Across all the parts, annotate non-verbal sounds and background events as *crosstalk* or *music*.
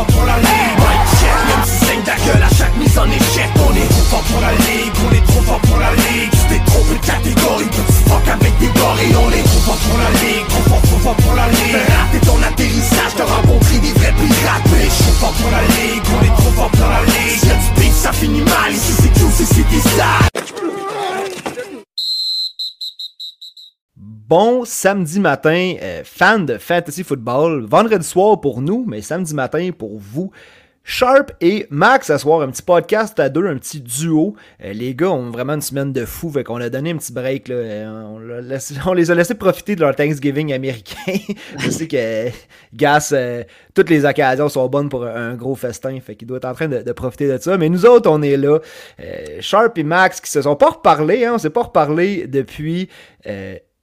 fort pour la Bon samedi matin, euh, fan de fantasy football. Vendredi soir pour nous, mais samedi matin pour vous. Sharp et Max ce soir, un petit podcast à deux, un petit duo. Euh, les gars ont vraiment une semaine de fou, fait qu'on a donné un petit break. Euh, *laughs* on, les a laissé profiter de leur Thanksgiving américain. *laughs* Je sais que Gas, euh, toutes les occasions sont bonnes pour un gros festin, fait qu'il doit être en train de, profiter de ça. Mais nous autres, on est là. Euh, Sharp et Max qui se sont pas reparlés, hein, on s'est pas reparlé depuis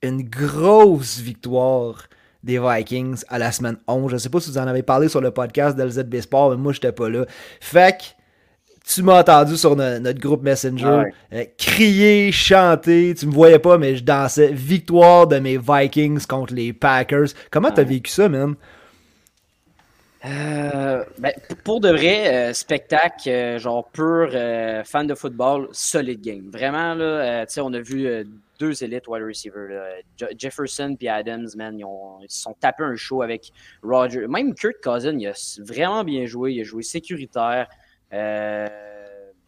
une grosse victoire des Vikings à la semaine 11. Je sais pas si vous en avez parlé sur le podcast d'LZB Sport, mais moi, j'étais pas là. Fait que, tu m'as entendu sur no- notre groupe Messenger Ouais. euh, crier, chanter. Tu me voyais pas, mais je dansais. Victoire de mes Vikings contre les Packers. Comment t'as Ouais. vécu ça, man? Euh, ben, pour de vrai, euh, spectacle, genre pur fan de football, solid game. Vraiment, là, tu sais, on a vu deux élites wide receivers. Jefferson puis Adams, man, ils, ont- ils se sont tapés un show avec Roger. Même Kurt Cousin, il a vraiment bien joué. Il a joué sécuritaire. Euh,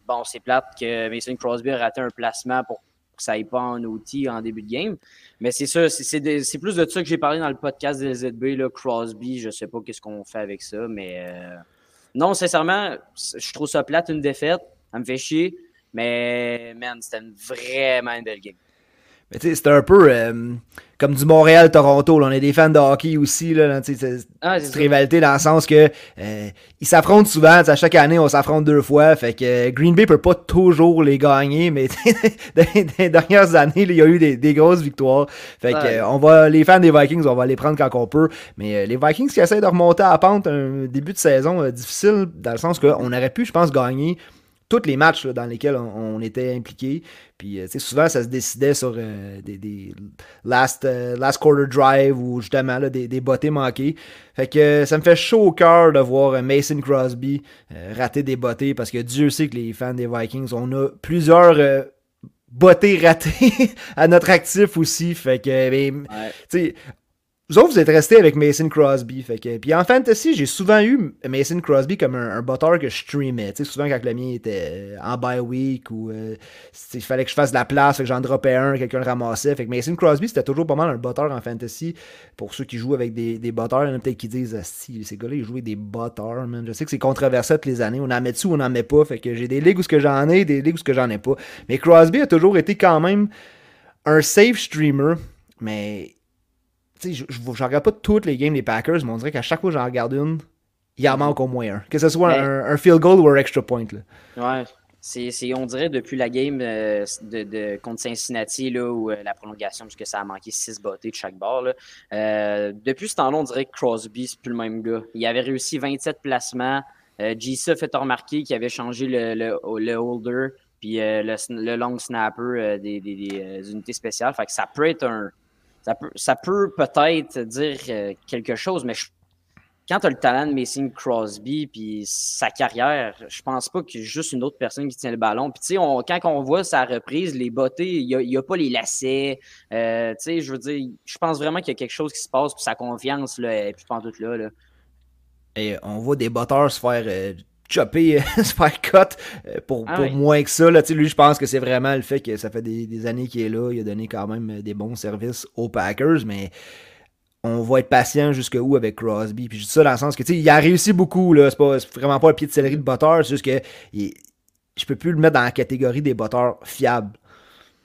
bon, c'est plate que Mason Crosby a raté un placement pour que ça aille pas en outil en début de game. Mais c'est ça, c'est- plus de ça que j'ai parlé dans le podcast des ZB, là, Crosby, je sais pas qu'est-ce qu'on fait avec ça, mais euh, non, sincèrement, je trouve ça plate une défaite, ça me fait chier, mais man, c'était vraiment une belle game. Mais tu sais, c'est un peu euh, comme du Montréal-Toronto. On est des fans de hockey aussi. Là, Ah, ça. rivalité dans le sens que euh, ils s'affrontent souvent. À chaque année, on s'affronte deux fois. Fait que euh, Green Bay peut pas toujours les gagner, mais *laughs* dans les dernières années, il y a eu des, des grosses victoires. Fait que Ouais. euh, on va, les fans des Vikings, on va les prendre quand on peut. Mais euh, les Vikings qui essaient de remonter à la pente, un début de saison euh, difficile, dans le sens qu'on aurait pu, je pense, gagner tous les matchs là, dans lesquels on, on était impliqué. Puis, euh, souvent, ça se décidait sur euh, des, des last, euh, last quarter drive ou justement là, des, des bottées manquées. Fait que euh, ça me fait chaud au cœur de voir euh, Mason Crosby euh, rater des bottées parce que Dieu sait que les fans des Vikings, on a plusieurs euh, bottées ratées *laughs* à notre actif aussi. Fait que, ben, Ouais. Vous autres, vous êtes restés avec Mason Crosby. Fait que, puis en fantasy, j'ai souvent eu Mason Crosby comme un, un que je streamais. Tu sais, souvent quand le mien était euh, en bye week ou euh, il fallait que je fasse de la place, que j'en dropais un, quelqu'un le ramassait. Fait que Mason Crosby, c'était toujours pas mal un botteur en fantasy. Pour ceux qui jouent avec des, des il y en a peut-être qui disent ah, si, ces gars-là, ils avec des botteurs, man. Je sais que c'est controversé toutes les années. On en met dessus on n'en met pas. Fait que j'ai des ligues où ce que j'en ai, des ligues où ce que j'en ai pas. Mais Crosby a toujours été quand même un safe streamer, mais tu sais, je, je, regarde pas toutes les games des Packers, mais on dirait qu'à chaque fois que j'en regarde une, il en manque au moins un. Que ce soit Mais- un, un field goal ou un extra point. Là. Ouais. C'est, on dirait depuis la game euh, de, de- contre Cincinnati, là, où euh, la prolongation, puisque ça a manqué 6 bottées de chaque bord. Là, euh, depuis ce temps-là, on dirait que Crosby, c'est plus le même gars. Il avait réussi 27 placements. A fait remarquer qu'il avait changé le, le, le holder puis le, le long snapper des, des- des, unités spéciales. Fait que ça peut être un. Ça peut, ça peut peut-être dire euh, quelque chose, mais quand tu as le talent de Mason Crosby puis sa carrière, je pense pas a juste une autre personne qui tient le ballon. Puis tu sais, quand on voit sa reprise, les bottées, il n'y a, pas les lacets. Euh, tu sais, je veux dire, je pense vraiment qu'il y a quelque chose qui se passe, puis sa confiance, là, est plus tout là. là. Et on voit des botteurs se faire euh, chopper, *laughs* se faire cut euh, pour, Ah pour oui. moins que ça. Là. Lui, je pense que c'est vraiment le fait que ça fait des, des années qu'il est là. Il a donné quand même euh, des bons services aux Packers, mais on va être patient jusqu'où avec Crosby. Puis je dis ça dans le sens que tu sais, il a réussi beaucoup. là. C'est vraiment pas un pied de céleri de botteur. C'est juste que il- je peux plus le mettre dans la catégorie des botteurs fiables.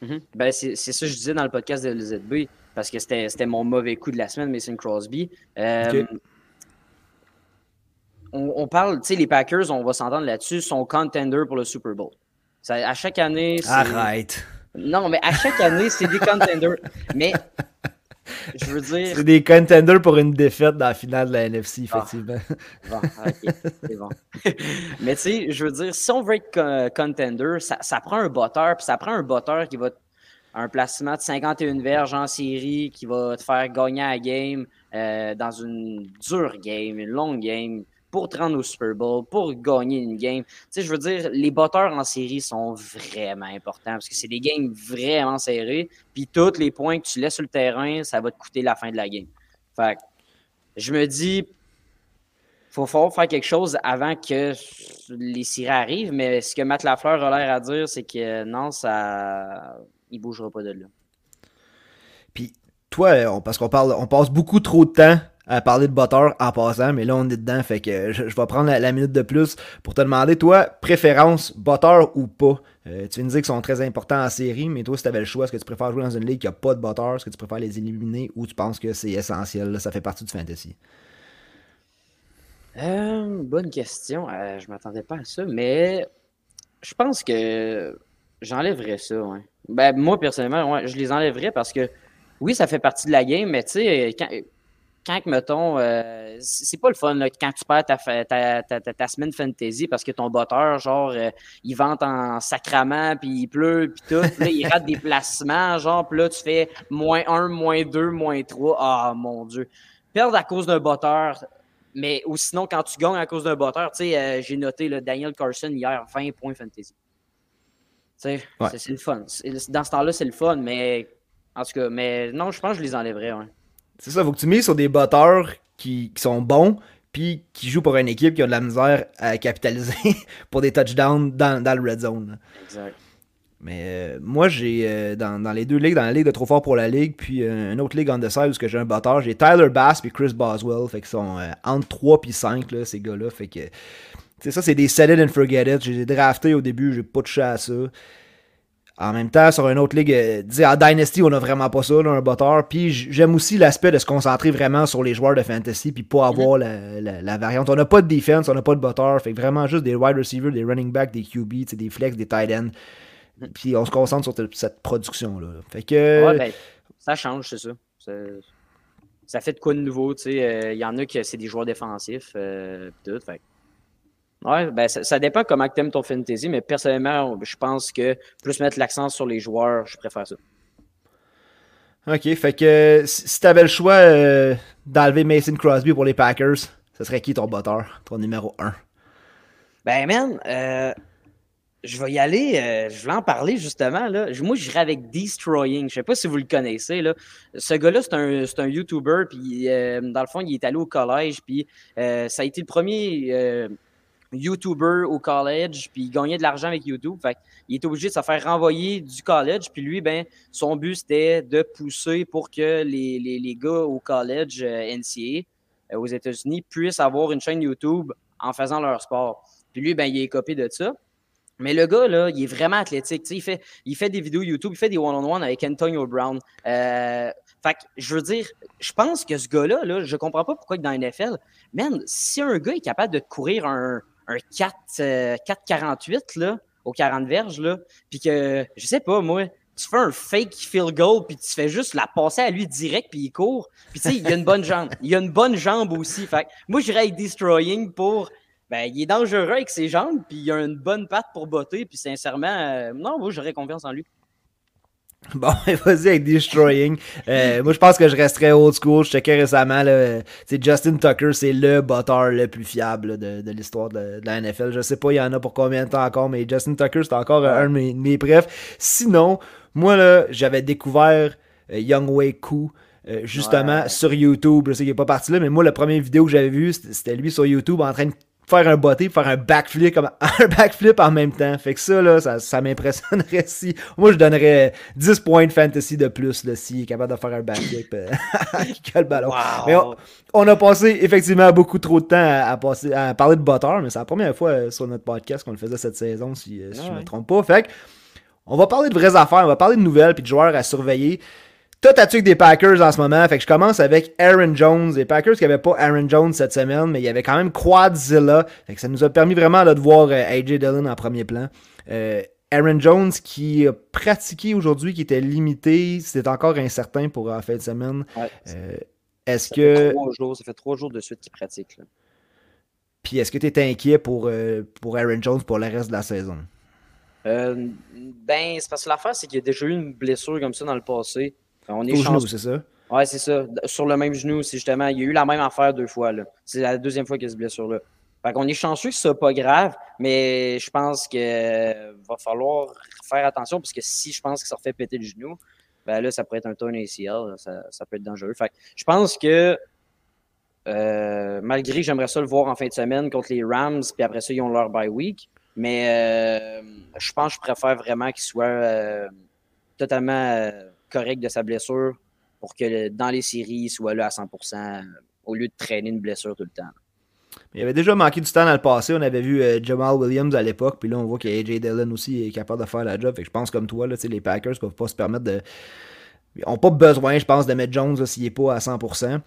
Mhm. Ben, c'est ça que je disais dans le podcast de LZB, parce que c'était mon mauvais coup de la semaine, Mason Crosby. Euh, Ok. On, on parle, tu sais, les Packers, on va s'entendre là-dessus, sont contenders pour le Super Bowl. Ça, à chaque année, c'est- Arrête. Non, mais à chaque année, c'est des contenders. *laughs* mais je veux dire. C'est des contenders pour une défaite dans la finale de la NFC, Ah. effectivement. Bon, ok, c'est bon. *laughs* Mais tu sais, je veux dire, si on veut être co- contender, ça, ça prend un botteur, puis ça prend un botteur qui va un placement de 51 verges en série, qui va te faire gagner la game euh, dans une dure game, une longue game. Pour te rendre au Super Bowl, pour gagner une game. Tu sais, je veux dire, les batteurs en série sont vraiment importants parce que c'est des games vraiment serrés. Puis tous les points que tu laisses sur le terrain, ça va te coûter la fin de la game. Fait je me dis, faut falloir faire quelque chose avant que les séries arrivent, mais ce que Matt Lafleur a l'air à dire, c'est que non, ça. Il bougera pas de là. Puis toi, parce qu'on parle, on passe beaucoup trop de temps à parler de botteur en passant, mais là on est dedans, fait que je, vais prendre la, minute de plus pour te demander, toi, préférence, botteur ou pas? Euh, tu viens de dire qu'ils sont très importants en série, mais toi, si tu avais le choix, est-ce que tu préfères jouer dans une ligue qui n'a pas de botteur, est-ce que tu préfères les éliminer ou tu penses que c'est essentiel, ça fait partie du fantasy? Euh, bonne question. Euh, je m'attendais pas à ça, mais je pense que j'enlèverais ça. Ben, moi, personnellement, je les enlèverais parce que oui, ça fait partie de la game, mais tu sais, quand, mettons, euh, c'est pas le fun quand tu perds ta, semaine fantasy parce que ton botteur, genre, euh, il vente en sacrament, puis il pleut, puis tout. Là, il *laughs* rate des placements, genre, puis là, tu fais moins 1, moins 2, moins 3. Ah, mon Dieu. Perdre à cause d'un botteur, mais ou sinon, quand tu gagnes à cause d'un botteur, tu sais, euh, j'ai noté le Daniel Carson hier, 20 points fantasy. Tu sais, c'est le fun. Dans ce temps-là, c'est le fun, mais en tout cas, mais non, je pense que je les enlèverais. Ouais. C'est ça, faut que tu mises sur des botteurs qui, qui sont bons, puis qui jouent pour une équipe qui a de la misère à capitaliser *laughs* pour des touchdowns dans, dans le red zone. Exact. Mais euh, moi, j'ai euh, dans, dans, les deux ligues, dans la ligue de Trop Fort pour la Ligue, puis euh, une autre ligue on the side où j'ai un batteur, j'ai Tyler Bass puis Chris Boswell. Fait qu'ils sont entre 3 puis 5, là, ces gars-là. Fait que. c'est ça, c'est des set it and forget it. J'ai drafté au début, j'ai pas touché à ça. En même temps, sur une autre ligue, en Dynasty, on a vraiment pas ça, là, un batteur. Puis j'aime aussi l'aspect de se concentrer vraiment sur les joueurs de fantasy, puis pas avoir la, la, variante. On n'a pas de defense, on n'a pas de batteur. Fait que vraiment juste des wide receivers, des running backs, des QB, des flex, des tight ends. Puis on se concentre sur cette production-là. Fait que. Ouais, ben, ça change, c'est ça. ça. fait de quoi de nouveau, tu sais. Il euh, y en a qui c'est des joueurs défensifs, euh, tout. Fait Ouais, ben ça, dépend comment tu aimes ton fantasy, mais personnellement, je pense que plus mettre l'accent sur les joueurs, je préfère ça. Ok, fait que si tu avais le choix euh, d'enlever Mason Crosby pour les Packers, ce serait qui ton botteur, ton numéro 1? Ben, man, euh, je vais y aller, euh, je vais en parler justement. Là. Moi, j'irai avec Destroying. Je sais pas si vous le connaissez. Là. Ce gars-là, c'est un, un, YouTuber. Puis, dans le fond, il est allé au collège. Puis, ça a été le premier YouTuber au collège. Puis, il gagnait de l'argent avec YouTube. Fait il est obligé de se faire renvoyer du collège. Puis, lui, ben, son but, c'était de pousser pour que les, les, les gars au collège NCA aux États-Unis puissent avoir une chaîne YouTube en faisant leur sport. Puis, lui, ben, il est copié de ça. Mais le gars, là, il est vraiment athlétique. Il fait, il fait des vidéos YouTube, il fait des one-on-one avec Antonio Brown. Euh, fait que, je veux dire, je pense que ce gars-là, là, je comprends pas pourquoi dans la NFL, man, si un gars est capable de courir un, un 4, 4,48 euh, là, aux 40 verges, là, puis que, je sais pas, moi, tu fais un fake field goal, puis tu fais juste la passer à lui direct, puis il court. Puis tu sais, il a une bonne jambe. Il a une bonne jambe aussi. Fait moi, j'irais avec Destroying pour ben, il est dangereux avec ses jambes, puis il a une bonne patte pour botter, puis sincèrement, euh, non, moi, j'aurais confiance en lui. *laughs* Bon, *laughs* vas-y avec Destroying. Euh, moi, je pense que je resterais old school. Je checkais récemment, là, Justin Tucker, c'est le botteur le plus fiable de, l'histoire de, la NFL. Je sais pas, il y en a pour combien de temps encore, mais Justin Tucker, c'est encore un de mes, mes Sinon, moi, là, j'avais découvert euh, Young Way Koo. justement sur YouTube. Je sais qu'il n'est pas parti là, mais moi, la première vidéo que j'avais vue, c'était lui sur YouTube en train de faire un botté, faire un backflip, comme *laughs* un backflip en même temps. Fait que ça, là, ça, ça m'impressionnerait si. Moi, je donnerais 10 points de fantasy de plus, là, s'il est capable de faire un backflip euh, *laughs* le ballon. Mais on, a passé effectivement beaucoup trop de temps à, passer, à parler de botteur, mais c'est la première fois euh, sur notre podcast qu'on le faisait cette saison, si, euh, si je me trompe pas. Fait que, on va parler de vraies affaires, on va parler de nouvelles puis de joueurs à surveiller. Toi, t'as-tu des Packers en ce moment? Fait que je commence avec Aaron Jones. Les Packers qui n'avaient pas Aaron Jones cette semaine, mais il y avait quand même Quadzilla. Fait que ça nous a permis vraiment de voir euh, AJ Dillon en premier plan. Euh, Aaron Jones qui a pratiqué aujourd'hui, qui était limité, c'est encore incertain pour la fin de semaine. Euh, est-ce que. Trois jours, ça fait trois jours de suite qu'il pratique. Puis est-ce que tu es inquiet pour, pour Aaron Jones pour le reste de la saison? ben, c'est parce que l'affaire, c'est qu'il y a déjà eu une blessure comme ça dans le passé. On est genou, c'est ça? Ouais, c'est ça. Sur le même genou, c'est justement, il y a eu la même affaire deux fois. C'est la deuxième fois qu'il y a cette blessure-là. Fait qu'on est chanceux que ce soit pas grave, mais je pense que va falloir faire attention parce que si je pense qu'il se refait péter le genou, ben là, ça pourrait être un turn ACL, ça, ça peut être dangereux. Fait je pense que euh, malgré j'aimerais ça le voir en fin de semaine contre les Rams, puis après ça, ils ont leur bye week. Mais euh, je pense que je préfère vraiment qu'il soit euh, totalement correct de sa blessure pour que dans les séries, il soit là à 100% au lieu de traîner une blessure tout le temps. Il avait déjà manqué du temps dans le passé. On avait vu Jamal Williams à l'époque. Puis là, on voit qu'AJ Dillon aussi est capable de faire la job. Fait que je pense comme toi, les Packers ne peuvent pas se permettre de, ils n'ont pas besoin, je pense, de mettre Jones s'il n'est pas à 100%.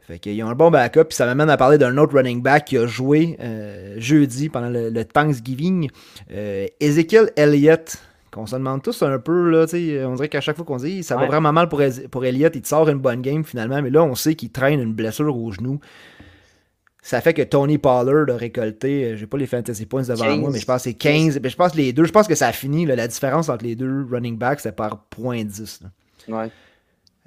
Fait qu'ils ont un bon backup. Puis ça m'amène à parler d'un autre running back qui a joué euh, jeudi pendant le, Thanksgiving. Euh, Ezekiel Elliott. Qu'on se demande tous un peu, là, on dirait qu'à chaque fois qu'on dit ça va vraiment mal pour, pour Elliott, il te sort une bonne game finalement, mais là on sait qu'il traîne une blessure au genou. Ça fait que Tony Pollard a récolté, euh, j'ai pas les fantasy points devant moi, mais je pense que c'est 15. Mais je pense les deux, je pense que ça a fini, la différence entre les deux running backs, c'est par 0.10.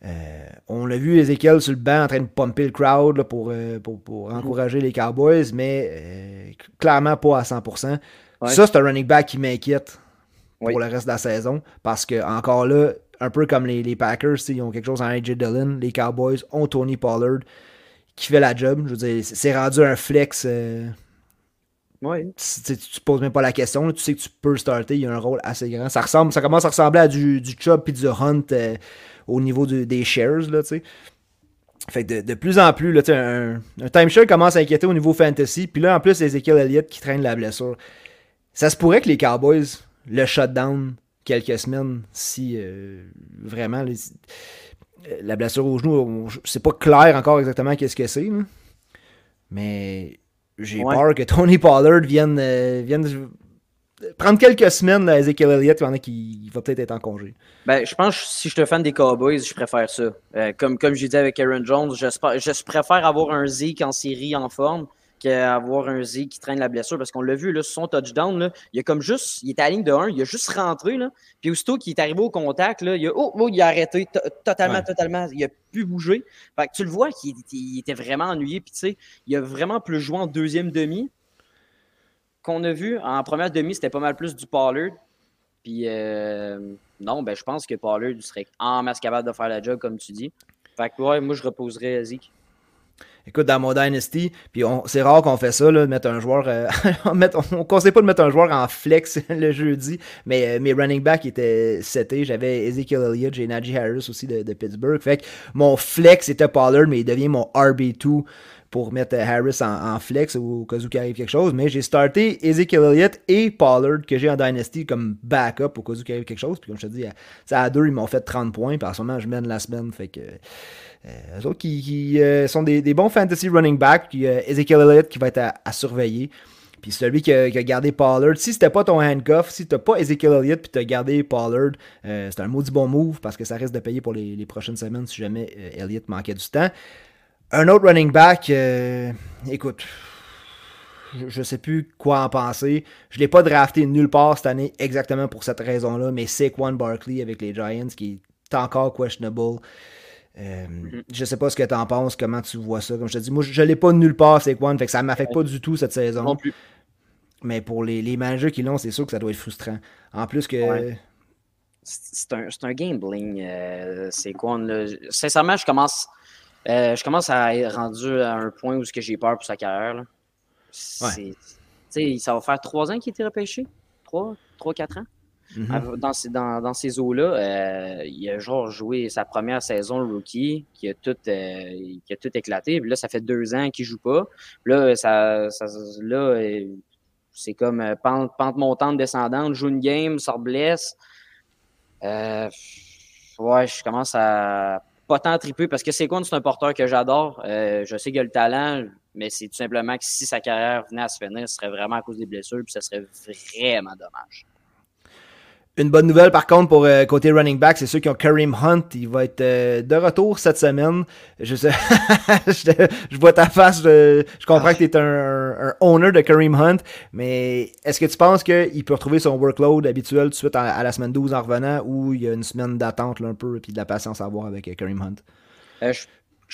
Euh, on l'a vu Ezekiel sur le banc en train de pomper le crowd pour, euh, pour, encourager les Cowboys, mais euh, clairement pas à 100%. Ça, c'est un running back qui m'inquiète pour le reste de la saison parce que, encore là, un peu comme les, les Packers, ils ont quelque chose en AJ Dillon, les Cowboys ont Tony Pollard qui fait la job. Je veux dire, c'est rendu un flex. Ouais. Tu, tu, poses même pas la question, tu sais que tu peux starter, il y a un rôle assez grand. Ça ressemble, ça commence à ressembler à du, du Chubb et du Hunt au niveau des shares, là. Fait que de, plus en plus, là, un, un timeshare commence à inquiéter au niveau fantasy. Puis là, en plus, Ezekiel Elliott qui traîne la blessure. Ça se pourrait que les Cowboys le shutdown quelques semaines si euh, vraiment la blessure au genou, c'est pas clair encore exactement qu'est-ce que c'est. Mais j'ai peur que Tony Pollard vienne, euh, vienne prendre quelques semaines à Ezekiel Elliott, il y en a qui va peut-être être en congé. Ben, je pense que si je te fan des Cowboys, je préfère ça. Euh, comme, comme j'ai dit avec Aaron Jones, je préfère avoir un Zeke en série en forme qu'avoir un Zeke qui traîne la blessure parce qu'on l'a vu, là, son touchdown, là, il a comme juste, il était à la ligne de 1, il a juste rentré, là, puis aussitôt qu'il est arrivé au contact, là, il, a, oh, oh il a arrêté totalement, totalement, il a pu bouger. Fait que tu le vois qu'il était vraiment ennuyé, puis tu sais, il a vraiment plus joué en deuxième demi, qu'on a vu en première demi, c'était pas mal plus du Pollard. Puis euh, non, ben je pense que Pollard serait en masse capable de faire la job, comme tu dis. Fait que ouais, moi je reposerais Zeke. Écoute, dans mon Dynasty, puis c'est rare qu'on fait ça, là, de mettre un joueur. Euh, *laughs* on ne conseille pas de mettre un joueur en flex *laughs* le jeudi, mais euh, mes running backs étaient setés. J'avais Ezekiel Elliott, j'ai Najee Harris aussi de, de, Pittsburgh. Fait que mon flex était Pollard, mais il devient mon RB2 pour mettre Harris en, flex au cas où il arrive quelque chose. Mais j'ai starté Ezekiel Elliott et Pollard que j'ai en Dynasty comme backup au cas où il arrive quelque chose. Puis comme je te dis, à, à deux, ils m'ont fait 30 points. Puis en ce moment, je mène la semaine. Fait que. Euh, eux autres qui, euh, sont des, bons fantasy running backs. Puis euh, Ezekiel Elliott qui va être à, surveiller. Puis celui qui a, gardé Pollard, si c'était pas ton handcuff, si t'as pas Ezekiel Elliott puis t'as gardé Pollard, c'est un maudit bon move parce que ça risque de payer pour les, les prochaines semaines si jamais Elliott manquait du temps. Un autre running back, euh, écoute, je ne sais plus quoi en penser. Je ne l'ai pas drafté nulle part cette année exactement pour cette raison-là, mais Saquon Barkley avec les Giants qui est encore questionable. Euh, mm-hmm. Je sais pas ce que tu en penses, comment tu vois ça. Comme je te dis, moi je, ne l'ai pas nulle part, Saquon, fait que ça m'affecte pas du tout cette saison. Non plus. Mais pour les, les managers qui l'ont, c'est sûr que ça doit être frustrant. En plus que. C'est un, un, gambling, euh, Saquon. Sincèrement, je commence, je commence à être rendu à un point où j'ai peur pour sa carrière. Ouais. Ça va faire trois ans qu'il a été repêché? Trois, trois, quatre ans? Mm-hmm. Dans ces, dans, dans ces eaux-là, euh, il a genre joué sa première saison rookie, qui a tout, euh, qui a tout éclaté. Puis là, ça fait deux ans qu'il joue pas. Là, ça, ça là c'est comme euh, pente, pente, montante, descendante, joue une game, sort blesse. ouais, je commence à pas tant triper parce que c'est quoi, c'est un porteur que j'adore. je sais qu'il a le talent, mais c'est tout simplement que si sa carrière venait à se finir, ce serait vraiment à cause des blessures, puis ça serait vraiment dommage. Une bonne nouvelle par contre pour euh, côté running back, c'est ceux qui ont Kareem Hunt. Il va être euh, de retour cette semaine. Je sais, *laughs* je, vois ta face. Je, comprends que tu es un, owner de Kareem Hunt, mais est-ce que tu penses qu'il peut retrouver son workload habituel tout de suite à, la semaine 12 en revenant ou il y a une semaine d'attente un peu et de la patience à avoir avec euh, Kareem Hunt? je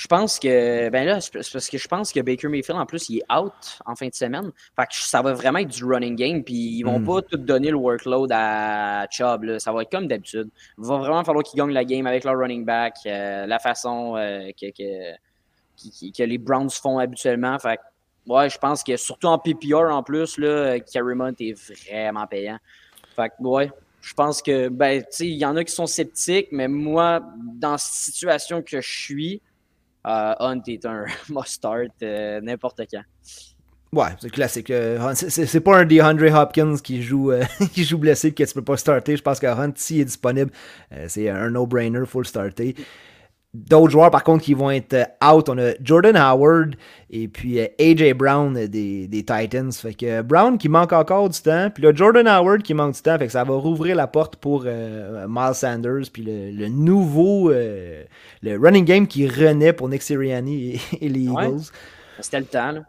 pense que ben là, c'est parce que je pense que Baker Mayfield en plus il est out en fin de semaine. Fait que ça va vraiment être du running game. Puis ils vont Mm. pas tout donner le workload à Chubb. là. Ça va être comme d'habitude. Il va vraiment falloir qu'ils gagnent la game avec leur running back, euh, la façon euh, que, que, que les Browns font habituellement. Fait que, ouais, je pense que surtout en PPR en plus, là, Carrymont est vraiment payant. Fait que, ouais, je pense que, ben, tu sais, il y en a qui sont sceptiques, mais moi, dans la situation que je suis, Hunt est un *laughs* must-start euh, n'importe quand. Ouais, c'est classique. Euh, c'est- pas un DeAndre Hopkins qui joue, euh, *laughs* qui joue blessé que tu peux pas starter. Je pense que Hunt, s'il est disponible, euh, c'est un no-brainer, faut le starter. D'autres joueurs, par contre, qui vont être euh, out, on a Jordan Howard et puis euh, AJ Brown euh, des, des Titans. Fait que Brown qui manque encore du temps, puis là Jordan Howard qui manque du temps, fait que ça va rouvrir la porte pour euh, Miles Sanders, puis le, le nouveau euh, le running game qui renaît pour Nick Sirianni et, et les Ouais. Eagles. C'était le temps, là.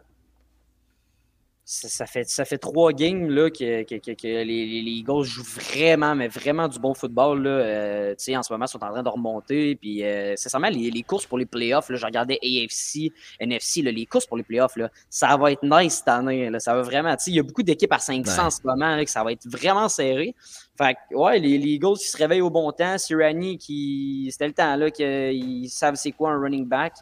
Ça, ça fait, ça fait trois games là, que, que- que- que les, les- les Eagles jouent vraiment, mais vraiment du bon football. Là. Euh, tu sais, en ce moment, ils sont en train de remonter. Puis, euh, sincèrement, les, les courses pour les playoffs, là, je regardais AFC, NFC, là, les courses pour les playoffs, là, ça va être nice cette année. Là, ça va vraiment. tu sais, Il y a beaucoup d'équipes à 500 Ouais. en ce moment, là, que ça va être vraiment serré. Fait que, ouais, les, les Eagles qui se réveillent au bon temps, Sirani qui. C'était le temps là qu'ils savent c'est quoi un running back.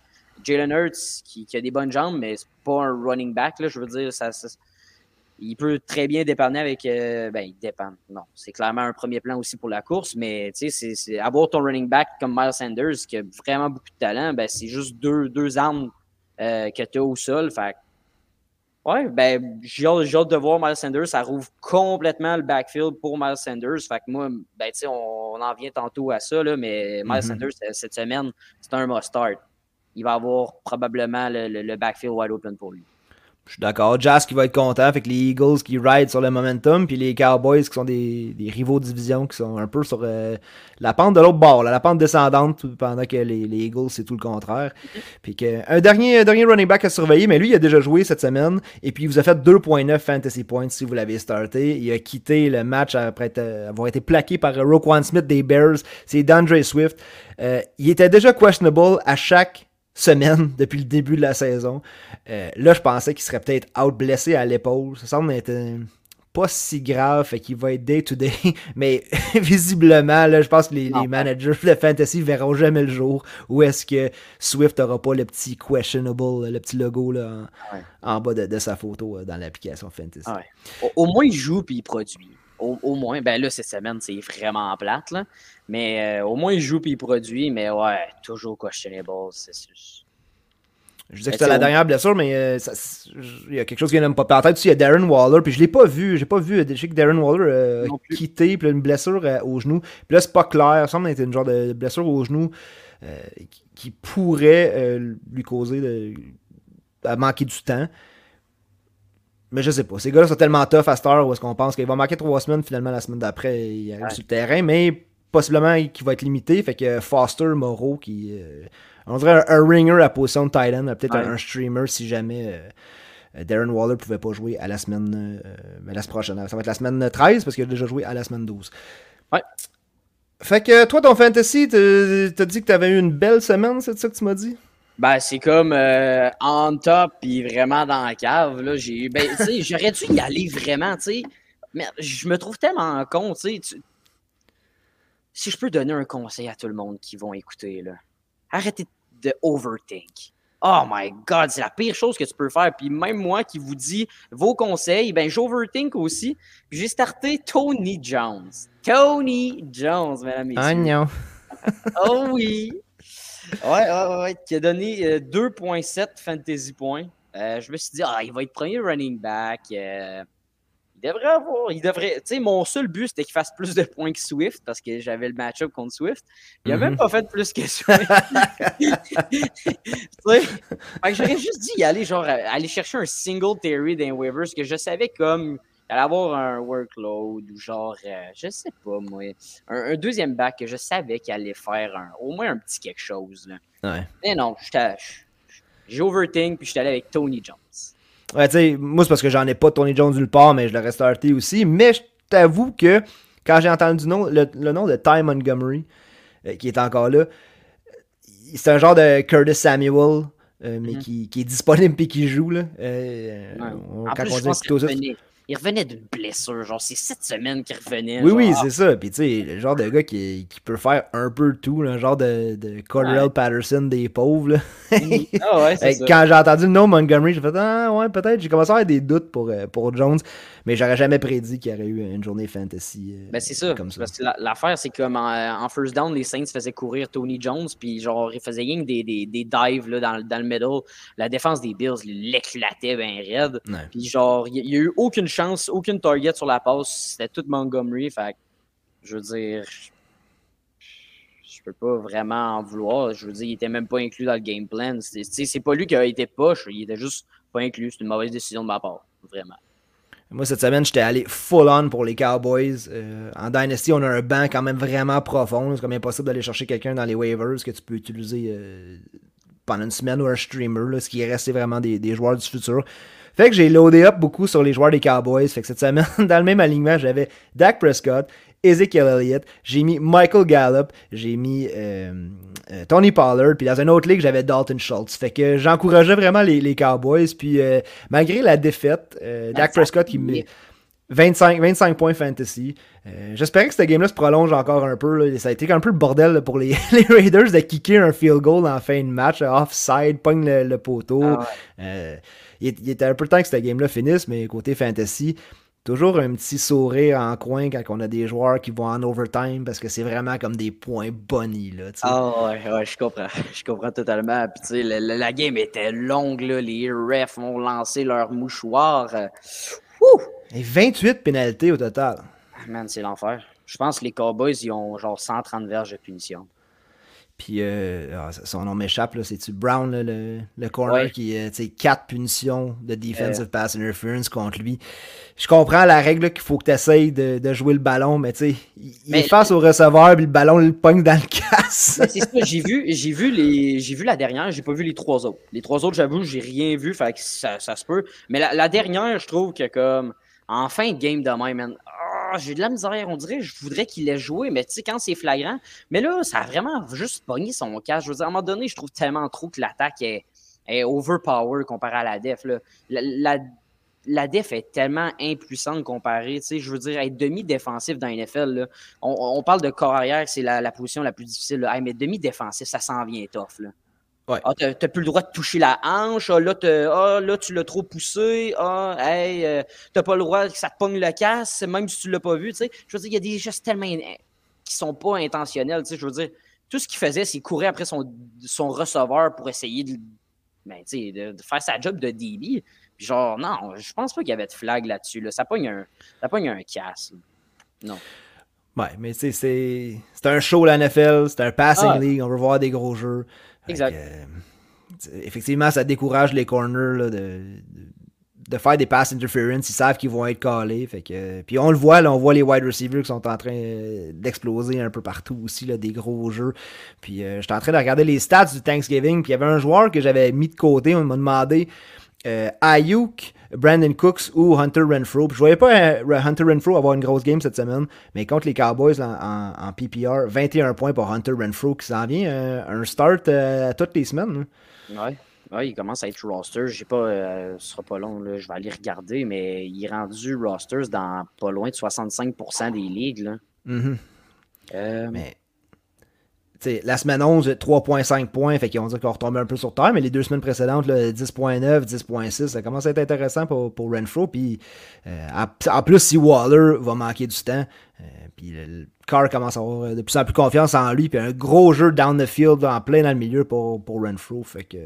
Jalen Hurts qui, qui a des bonnes jambes, mais c'est pas un running back. Là, je veux dire, ça, ça- il peut très bien dépanner avec. euh, ben, il dépanne. Non, c'est clairement un premier plan aussi pour la course, mais tu sais, c'est- avoir ton running back comme Miles Sanders qui a vraiment beaucoup de talent, ben, c'est juste deux, deux armes euh, que tu as au sol. Fait ouais, ben, j'ai hâte, de voir Miles Sanders. Ça rouvre complètement le backfield pour Miles Sanders. Fait que moi, ben, tu sais, on, on en vient tantôt à ça, là, mais Miles Mhm. Sanders, euh, cette semaine, c'est un must-start il va avoir probablement le, le- le backfield wide open pour lui. Je suis d'accord. Jazz qui va être content. Fait que les Eagles qui ride sur le momentum. Puis les Cowboys qui sont des, des rivaux de division qui sont un peu sur euh, la pente de l'autre bord, là, la pente descendante, pendant que les, les Eagles, c'est tout le contraire. Puis que, un dernier, un dernier running back à surveiller, mais lui, il a déjà joué cette semaine. Et puis, il vous a fait 2.9 fantasy points si vous l'avez starté. Il a quitté le match après être- avoir été plaqué par Roquan Smith des Bears. C'est D'Andre Swift. Euh, il était déjà questionable à chaque semaine *laughs* depuis le début de la saison. Euh, là, je pensais qu'il serait peut-être out blessé à l'épaule. Ça semble être euh, pas si grave, fait qu'il va être day to day. *laughs* Mais *laughs* visiblement, là, je pense que les, managers de fantasy verront jamais le jour où est-ce que Swift aura pas le petit questionable, le petit logo là, en, Ouais. en bas de, de sa photo euh, dans l'application fantasy. Ah ouais. Au, au moins, il joue puis il produit. Au, au moins, ben là, cette semaine, c'est vraiment plate, là. Mais euh, au moins, il joue puis il produit. Mais ouais, toujours questionable. C'est sûr. Je disais que c'était la dernière blessure, mais euh, ça- il y a quelque chose qui vient de me popper en tête. Aussi, il y a Darren Waller, puis je l'ai pas vu. J'ai pas vu. Je sais que Darren Waller euh, a quitté, puis là, une blessure euh, au genou. Puis là, c'est pas clair. Ça semble être une genre de blessure au genou euh, qui, qui pourrait euh, lui causer de, à manquer du temps. Mais je sais pas. Ces gars-là sont tellement tough à cette heure où est-ce qu'on pense qu'il va manquer trois semaines, finalement, la semaine d'après, il arrive Ouais. sur le terrain, mais possiblement qu'il va être limité. Fait que Foster Moreau, qui. euh, on dirait un, un ringer à position de tight end, peut-être Ouais. un, un streamer si jamais euh, Darren Waller pouvait pas jouer à la semaine. euh, mais la semaine prochaine. Ça va être la semaine 13 parce qu'il a déjà joué à la semaine 12. Ouais. Fait que toi, ton fantasy, t'as t'as dit que t'avais eu une belle semaine, c'est ça que tu m'as dit? Ben, c'est comme euh, on top puis vraiment dans la cave. Là, j'ai, ben, j'aurais dû y aller vraiment, tu sais? Mais je me trouve tellement con, tu sais. Si je peux donner un conseil à tout le monde qui vont écouter, là, arrêtez de overthink. Oh my God, c'est la pire chose que tu peux faire. Puis même moi qui vous dis vos conseils, ben j'overthink aussi. Puis j'ai starté Tony Jones. Tony Jones, mesdames et messieurs. non. Oh oui! Ouais, ouais, ouais, qui a donné euh, 2.7 fantasy points. Euh, je me suis dit, ah, il va être premier running back. euh, il devrait avoir. Il devrait. Tu sais, mon seul but, c'était qu'il fasse plus de points que Swift parce que j'avais le match-up contre Swift. Il a Mhm. même pas fait plus que Swift. *laughs* j'aurais juste dit y aller, genre, euh, aller chercher un single Terry dans les waivers que je savais comme. Il allait avoir un workload ou genre, euh, je sais pas moi, un, un deuxième back que je savais qu'il allait faire un, au moins un petit quelque chose. Là. Ouais. Mais non, j'ai overthink puis j'étais allé avec Tony Jones. Ouais, tu sais, moi, c'est parce que j'en ai pas Tony Jones nulle part, mais je l'aurais starté aussi. Mais je t'avoue que quand j'ai entendu le nom, le, le nom de Ty Montgomery, euh, qui est encore là, c'est un genre de Curtis Samuel, euh, mais Mhm. qui, qui est disponible et qui joue. Là. Ouais. on- En quand plus, on je dit revenait, il revenait d'une blessure. Genre, c'est cette semaine qu'il revenait. Oui, genre, oui, c'est ça. Puis tu sais, le genre de gars qui, qui peut faire un peu tout, un genre de, de Cordell Ouais. Patterson des pauvres. Là. *laughs* Ah ouais, c'est Hey, ça. Quand j'ai entendu le nom Montgomery, j'ai fait Ah ouais, peut-être. J'ai commencé à avoir des doutes pour, euh, pour Jones, mais j'aurais jamais prédit qu'il y aurait eu une journée fantasy. euh, Ben c'est ça. Comme ça. Parce que la- l'affaire, c'est comme en, en first down, les Saints faisaient courir Tony Jones, puis genre, ils faisaient rien que des, des, des dives là, dans, le- dans le middle. La défense des Bills l'éclatait bien raide. Ouais. Puis genre, il n'y a eu aucune chance, aucune target sur la passe. C'était tout Montgomery. Fait je veux dire, je- peux pas vraiment en vouloir. Je veux dire, il était même pas inclus dans le game plan. C'est pas lui qui a été poche, il était juste pas inclus. C'est une mauvaise décision de ma part, vraiment. Moi, cette semaine, j'étais allé full on pour les Cowboys. Euh, en Dynasty, on a un banc quand même vraiment profond. C'est comme impossible d'aller chercher quelqu'un dans les waivers que tu peux utiliser euh, pendant une semaine ou un streamer. là. ce qui reste, c'est vraiment des, des joueurs du futur. Fait que j'ai loadé up beaucoup sur les joueurs des Cowboys. Fait que cette semaine, *laughs* dans le même alignement, j'avais Dak Prescott, Ezekiel Elliott, j'ai mis Michael Gallup, j'ai mis euh, euh, Tony Pollard, puis dans une autre ligue, j'avais Dalton Schultz. Fait que j'encourageais vraiment les, les Cowboys. Puis euh, malgré la défaite, Dak Prescott qui met 25, 25 points fantasy. J'espérais que cette game-là se prolonge encore un peu. là. Ça a été un peu le bordel là, pour les, *laughs* les Raiders de kicker un field goal en fin de match. Offside, pogne le, le poteau. Ah ouais. Il, il était un peu temps que cette game-là finisse, mais côté fantasy, toujours un petit sourire en coin quand on a des joueurs qui vont en overtime parce que c'est vraiment comme des points bonnies. Là. Ah ouais, ouais, je comprends. *laughs* Je comprends totalement. Puis tu sais, la, game était longue, là. Les refs ont lancé leur mouchoir. Ouh! Et 28 pénalités au total. Ah, Man, c'est l'enfer. Je pense que les Cowboys, ils ont genre 130 verges de punition. Puis euh, ah, son nom m'échappe, c'est-tu Brown, là, le, le corner, Ouais. qui a 4 punitions de defensive pass interference contre lui. Je comprends la règle qu'il faut que tu essayes de, de jouer le ballon, mais tu sais, il, Mais- est face au receveur, puis le ballon le pogne dans le casse. C'est ça, j'ai vu, j'ai vu les, j'ai vu la dernière, j'ai pas vu les trois autres. Les trois autres, j'avoue, j'ai rien vu, fait que ça, ça se peut. Mais la, la dernière, je trouve que comme en fin de game de même, man, ah, j'ai de la misère. On dirait, je voudrais qu'il ait joué, mais tu sais quand c'est flagrant. Mais là, ça a vraiment juste pogné son cash. Je veux dire, à un moment donné, je trouve tellement trop que l'attaque est, est overpower comparé à la def. Là. La, la, def est tellement impuissante comparée. Tu sais, je veux dire, être demi-défensif dans NFL, là, on, parle de corps arrière, c'est la, position la plus difficile. là. Mais demi-défensif, ça s'en vient tough. Là. Ouais. Ah, t'as t'as plus le droit de toucher la hanche. Ah, là, ah, là, tu l'as trop poussé. Ah, hey, euh, t'as pas le droit que ça te pogne le casse, même si tu l'as pas vu. tu sais. Je veux dire, il y a des gestes tellement qui sont pas intentionnels. Je veux dire, tout ce qu'il faisait, c'est courir après son, son receveur pour essayer de, ben, de, de faire sa job de DB. Puis genre, non, je pense pas qu'il y avait de flag là-dessus. Là. Ça pogne un, ça pogne un casse. là. Non. Ouais, mais tu sais, c'est c'est un show la NFL, c'est un passing Ah. league, on veut voir des gros jeux. Exact. que, euh, effectivement, ça décourage les corners là, de, de, faire des pass interference, ils savent qu'ils vont être calés. Fait que, puis on le voit, là, on voit les wide receivers qui sont en train euh, d'exploser un peu partout aussi, là, des gros jeux. Puis euh, j'étais en train de regarder les stats du Thanksgiving, puis il y avait un joueur que j'avais mis de côté, on m'a demandé Ayuk, Brandon Cooks ou Hunter Renfro. Puis je voyais pas euh, Hunter Renfro avoir une grosse game cette semaine, mais contre les Cowboys là, en, en PPR, 21 points pour Hunter Renfro qui s'en vient euh, un start euh, toutes les semaines. là. Ouais. Ouais, il commence à être roster. J'ai pas, euh, ce sera pas long, là, je vais aller regarder, mais il est rendu rosters dans pas loin de 65% des ligues. Là. Mhm. Euh, Mais tu sais, la semaine 11, 3.5 points, fait qu'ils vont dire qu'on retombe un peu sur terre, mais les deux semaines précédentes, là, 10.9, 10.6, ça commence à être intéressant pour, pour Renfro. Puis euh, en, plus, si Waller va manquer du temps, euh, puis Carr commence à avoir de plus en plus confiance en lui, puis un gros jeu down the field en plein dans le milieu pour, pour Renfro. Fait que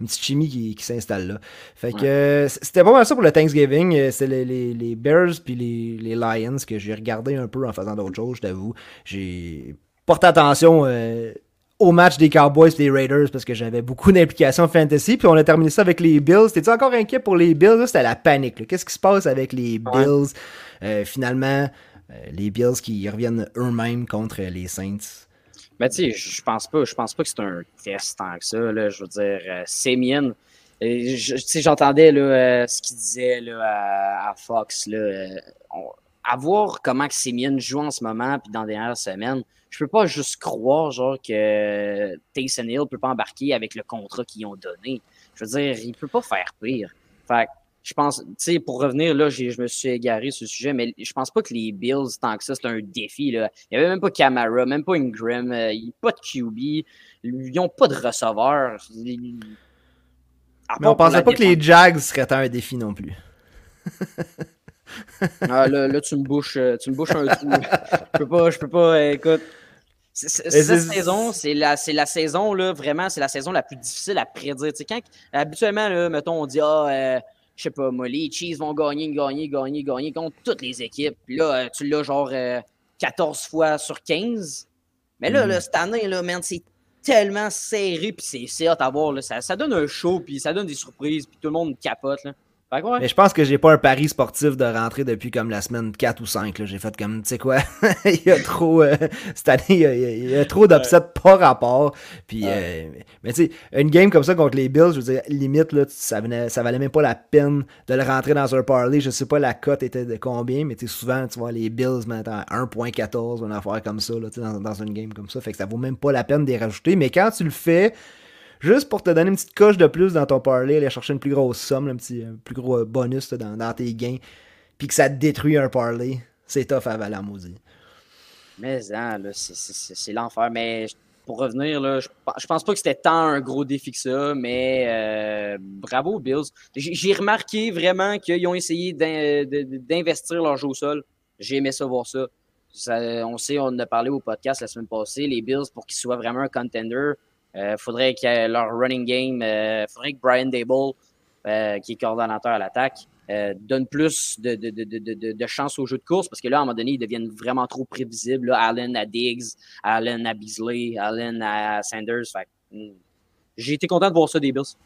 une petite chimie qui, qui s'installe là. Fait que euh, c'était pas mal ça pour le Thanksgiving. Euh, C'est les, les, les Bears puis les, les Lions que j'ai regardé un peu en faisant d'autres choses, je t'avoue. J'ai porté attention euh, au match des Cowboys et des Raiders parce que j'avais beaucoup d'implications fantasy. Puis on a terminé ça avec les Bills. T'es-tu encore inquiet pour les Bills? C'était la panique. Qu'est-ce qui se passe avec les. Bills? Euh, finalement, euh, les Bills qui reviennent eux-mêmes contre les Saints. Mais tu sais, je pense pas, je pense pas que c'est un test tant que ça. Là. Je veux dire, euh, tu sais, j'entendais euh, ce qu'il disait là, à, à Fox. Là, euh, on- à voir comment que Simeon joue en ce moment, puis dans les dernières semaines, je peux pas juste croire genre que Taysom Hill peut pas embarquer avec le contrat qu'ils ont donné. Je veux dire, il peut pas faire pire. Fait je pense, tu sais, pour revenir, là, je me suis égaré sur ce sujet, mais je pense pas que les Bills, tant que ça, c'est un défi. Là. Il n'y avait même pas Camara, même pas Ingram, euh, pas de QB, ils n'ont pas de receveur. Mais on pensait pas que les Jags seraient un défi non plus. *laughs* *laughs* ah, là, là, tu me bouches, euh, tu me bouches un trou. je peux pas, je peux pas, euh, écoute. Cette saison, c'est la, la saison, là, vraiment, c'est la saison la plus difficile à prédire. Tu sais, quand, habituellement, là, mettons, on dit, ah, euh, je sais pas, moi, les Chiefs vont gagner, gagner, gagner, gagner contre toutes les équipes. Puis là, tu l'as genre 14 fois sur 15. Mais là, là mm. cette année, là, c'est tellement serré, puis c'est hot à voir. Là. Ça, ça donne un show, puis ça donne des surprises, puis tout le monde capote. Là. Mais je pense que j'ai pas un pari sportif de rentrer depuis comme la semaine 4 ou 5. J'ai fait comme, tu sais quoi, *laughs* il y a trop, euh, *laughs* cette année, il y a, trop d'upsets pas rapport. Puis, euh, mais tu sais, une game comme ça contre les Bills, je veux dire, limite, là, ça, venait, ça valait même pas la peine de le rentrer dans un parlay. Je sais pas la cote était de combien, mais tu sais, souvent, tu vois, les Bills mettent à 1.14 une affaire comme ça, là, dans, dans une game comme ça. Fait que ça vaut même pas la peine de les rajouter. Mais quand tu le fais, juste pour te donner une petite coche de plus dans ton parlay, aller chercher une plus grosse somme, un petit plus gros bonus dans, tes gains, puis que ça te détruit un parlay, c'est tough à valer maudit. Mais hein, c'est l'enfer. Mais pour revenir, là, je, pense pas que c'était tant un gros défi que ça, mais euh, bravo Bills. J'ai remarqué vraiment qu'ils ont essayé d'investir leur jeu au sol. J'ai aimé ça voir ça. ça. On sait, on en a parlé au podcast la semaine passée, les Bills, pour qu'ils soient vraiment un contender, euh, faudrait que leur running game, euh, faudrait que Brian Dable, euh, qui est coordonnateur à l'attaque, donne plus de, de, de, de, chance au jeu de course parce que là, à un moment donné, ils deviennent vraiment trop prévisibles. Allen à Diggs, Allen à Beasley, Allen à Sanders. Hmm, j'ai été content de voir ça des Bills.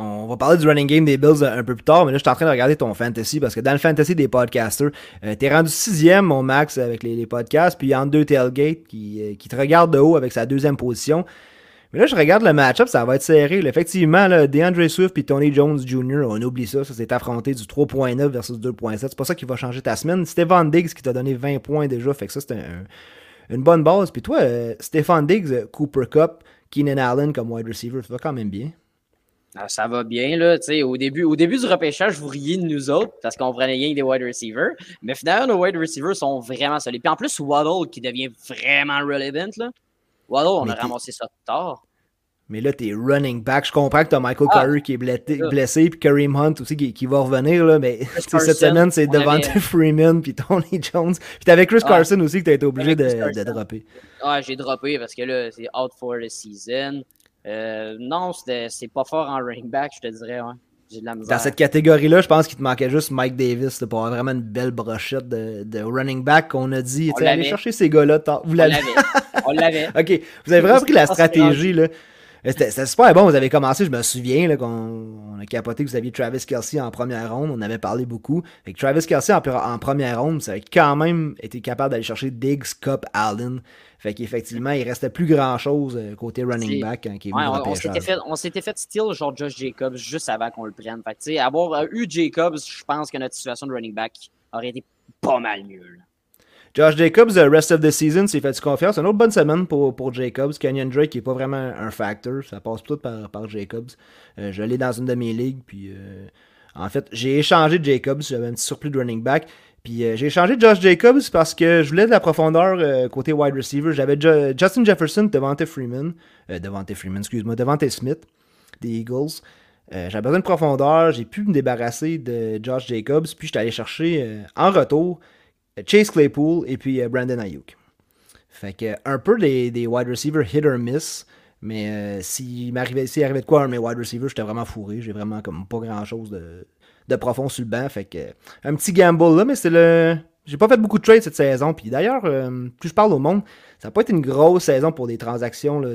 On va parler du running game des Bills un peu plus tard, mais là, je suis en train de regarder ton fantasy parce que dans le fantasy des podcasters, euh, t'es rendu sixième, mon Max, avec les, podcasts, puis il y a deux tailgate qui, euh, qui te regarde de haut avec sa deuxième position. Mais là, je regarde le match-up, ça va être serré. Effectivement, là, DeAndre Swift et Tony Jones Jr., on oublie ça, ça s'est affronté du 3.9 versus 2.7. C'est pas ça qui va changer ta semaine. Stéphane Diggs qui t'a donné 20 points déjà, fait que ça, c'est une bonne base. Puis toi, euh, Stéphane Diggs, Cooper Cup, Keenan Allen comme wide receiver, ça va quand même bien. Ça va bien, là. Au début, au début du repêchage, vous riez de nous autres parce qu'on prenait rien des wide receivers. Mais finalement, nos wide receivers sont vraiment solides. Puis en plus, Waddle qui devient vraiment relevant, là. Waddle, on a ramassé ça tard. Mais là, t'es running back. Je comprends que t'as Michael ah, Curry qui est blessé, puis Kareem Hunt aussi qui, va revenir, là. Mais *laughs* cette semaine, c'est Devante Freeman, puis Tony *laughs* Jones. Puis t'avais Chris ah. Carson aussi que t'as été obligé de, de, dropper. Ah, j'ai droppé parce que là, c'est out for the season. Euh, non, c'est pas fort en running back, je te dirais. J'ai de la. Dans cette catégorie-là, je pense qu'il te manquait juste Mike Davis pour avoir vraiment une belle brochette de, running back qu'on a dit. Allez chercher ces gars-là. Vous l'avez. On l'avait. *laughs* ok, vous avez vraiment pris la stratégie. là. C'était super bon, vous avez commencé, je me souviens, là, qu'on a capoté que vous aviez Travis Kelsey en première ronde, on avait parlé beaucoup. Fait que Travis Kelsey en, en première ronde, ça avait quand même été capable d'aller chercher Diggs, Cup, Allen. Fait qu'effectivement, il restait plus grand chose euh, côté running back il est ouais, on, s'était fait, on s'était fait genre Josh Jacobs juste avant qu'on le prenne. Fait que, avoir euh, eu Jacobs, je pense que notre situation de running back aurait été pas mal mieux. Josh Jacobs, the rest of the season, s'est fait confiance? Une autre bonne semaine pour, pour Jacobs. Kenyon Drake n'est pas vraiment un factor. Ça passe tout par, par Jacobs. Euh, je l'ai dans une de mes ligues. Puis, en fait, j'ai échangé Jacobs. J'avais un petit surplus de running back. Puis euh, j'ai changé Josh Jacobs parce que je voulais de la profondeur euh, côté wide receiver. J'avais Justin Jefferson, Devante Freeman, euh, Devante Freeman, excuse-moi, Devante Smith des Eagles. J'avais besoin de profondeur, j'ai pu me débarrasser de Josh Jacobs, puis j'étais allé chercher en retour Chase Claypool et puis Brandon Ayuk. Fait que un peu des, des wide receivers hit or miss. Mais s'il m'arrivait arrivait de quoi un mes wide receivers, j'étais vraiment fourré. J'ai vraiment comme pas grand chose de, de profond sur le banc. Fait que un petit gamble là, mais c'est le. J'ai pas fait beaucoup de trades cette saison. Puis d'ailleurs, euh, plus je parle au monde, ça n'a pas été une grosse saison pour des transactions. Là,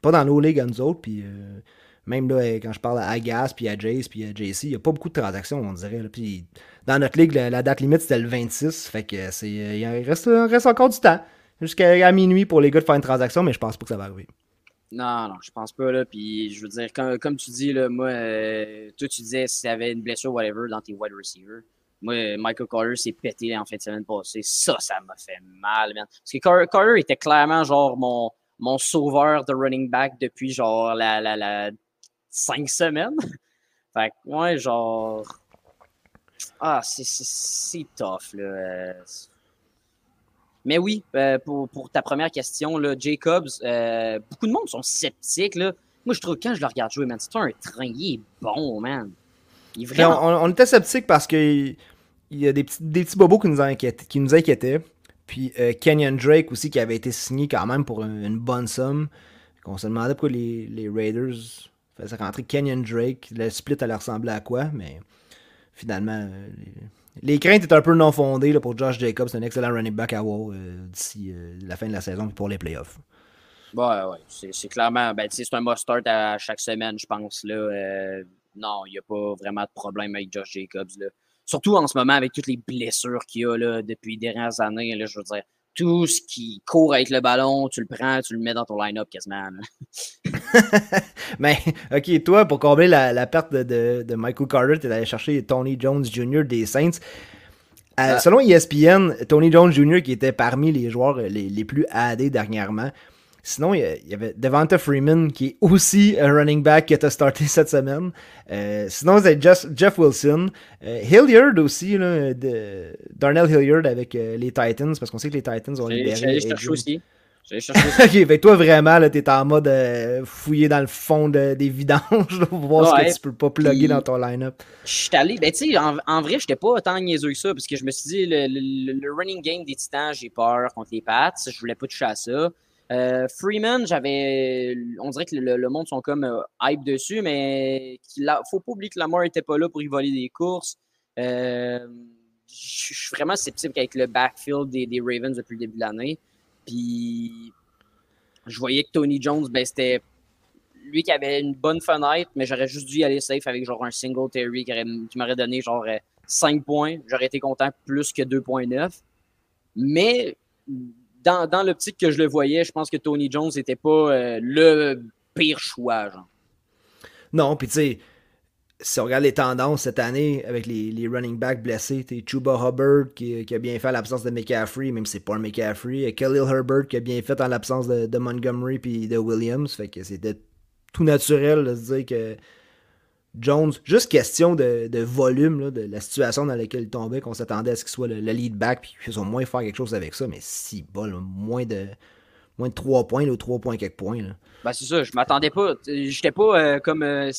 pas dans nos ligues à nous autres. Puis euh, même là, quand je parle à Agas, puis à Jace, puis à JC, il n'y a pas beaucoup de transactions, on dirait. Puis dans notre ligue, la, date limite, c'était le 26. Fait que c'est. Il reste, reste encore du temps. Jusqu'à minuit pour les gars de faire une transaction, mais je pense pas que ça va arriver. Non, non, je pense pas. Là. Puis, je veux dire, comme, tu dis, là, moi, euh, toi, tu disais si tu avais une blessure, whatever, dans tes wide receivers. Moi, Michael Carter s'est pété en fin de semaine passée. Ça, ça m'a fait mal, man. Parce que Carter, était clairement genre mon, mon sauveur de running back depuis genre la, la, la cinq semaines. *laughs* fait que, ouais, genre. Ah, c'est tough, là. Mais oui, euh, pour, pour, ta première question, là, Jacobs, euh, beaucoup de monde sont sceptiques. Là. Moi, je trouve que quand je le regarde jouer, man, c'est un train. Il est bon, man. Il est vraiment... on, on, était sceptiques parce qu'il y a des petits, des petits bobos qui nous, inquiétaient, qui nous inquiétaient. Puis euh, Kenyon Drake aussi, qui avait été signé quand même pour une, bonne somme. On se demandait pourquoi les, les Raiders faisaient rentrer Kenyon Drake. Le split allait ressembler à quoi, mais finalement, les craintes étaient un peu non fondées là, pour Josh Jacobs. C'est un excellent running back à avoir euh, d'ici euh, la fin de la saison pour les playoffs. Ouais, ouais. C'est clairement. Ben, c'est un must-start à chaque semaine, je pense. Là. Euh, non, il n'y a pas vraiment de problème avec Josh Jacobs. Là. Surtout en ce moment, avec toutes les blessures qu'il y a là, depuis les dernières années. Là, je veux dire, tout ce qui court avec le ballon, tu le prends, tu le mets dans ton line-up quasiment. Mais, *laughs* ok, toi, pour combler la, perte de, de, Michael Carter, tu es allé chercher Tony Jones Jr. des Saints. Euh, ah. Selon ESPN, Tony Jones Jr., qui était parmi les joueurs les, les plus adés dernièrement, Sinon, il y avait Devonta Freeman qui est aussi un running back qui a starté cette semaine. Euh, sinon, c'est Jeff Wilson. Euh, Hilliard aussi, là, de, Darnell Hilliard avec euh, les Titans, parce qu'on sait que les Titans ont libéré. J'allais chercher aussi. *laughs* ok, fait toi vraiment, là, t'es en mode fouiller dans le fond de, des vidanges pour voir ce que tu peux pas plugger dans ton line-up. Je suis allé, ben tu sais, en, en, vrai, j'étais pas tant niaiseux que ça, parce que je me suis dit, le, le running game des Titans, j'ai peur contre les Pats, je voulais pas toucher à ça. Euh, Freeman, j'avais. On dirait que le, monde sont comme euh, hype dessus, mais il faut pas oublier que Lamar n'était pas là pour y voler des courses. Euh, je suis vraiment sceptique avec le backfield des, Ravens depuis le début de l'année. Puis je voyais que Tony Jones, ben, c'était lui qui avait une bonne fenêtre, mais j'aurais juste dû y aller safe avec genre un single Terry qui, qui m'aurait donné genre 5 points. J'aurais été content plus que 2.9. Mais dans, l'optique que je le voyais, je pense que Tony Jones n'était pas euh, le pire choix. Non, puis tu sais, si on regarde les tendances cette année avec les, running backs blessés, tu Chuba Hubbard qui, a bien fait à l'absence de McCaffrey, même si c'est pas un McCaffrey, Khalil Herbert qui a bien fait en l'absence de, de, Montgomery puis de Williams, fait que c'était tout naturel de se dire que Jones, juste question de, volume, de la situation dans laquelle il tombait, qu'on s'attendait à ce qu'il soit le, lead back, puis qu'ils ont moins faire quelque chose avec ça, mais si, bon, moins de moins de 3 points ou 3 points quelques points. Là. Ben, c'est ça, je m'attendais pas. J'étais pas euh, comme. Euh,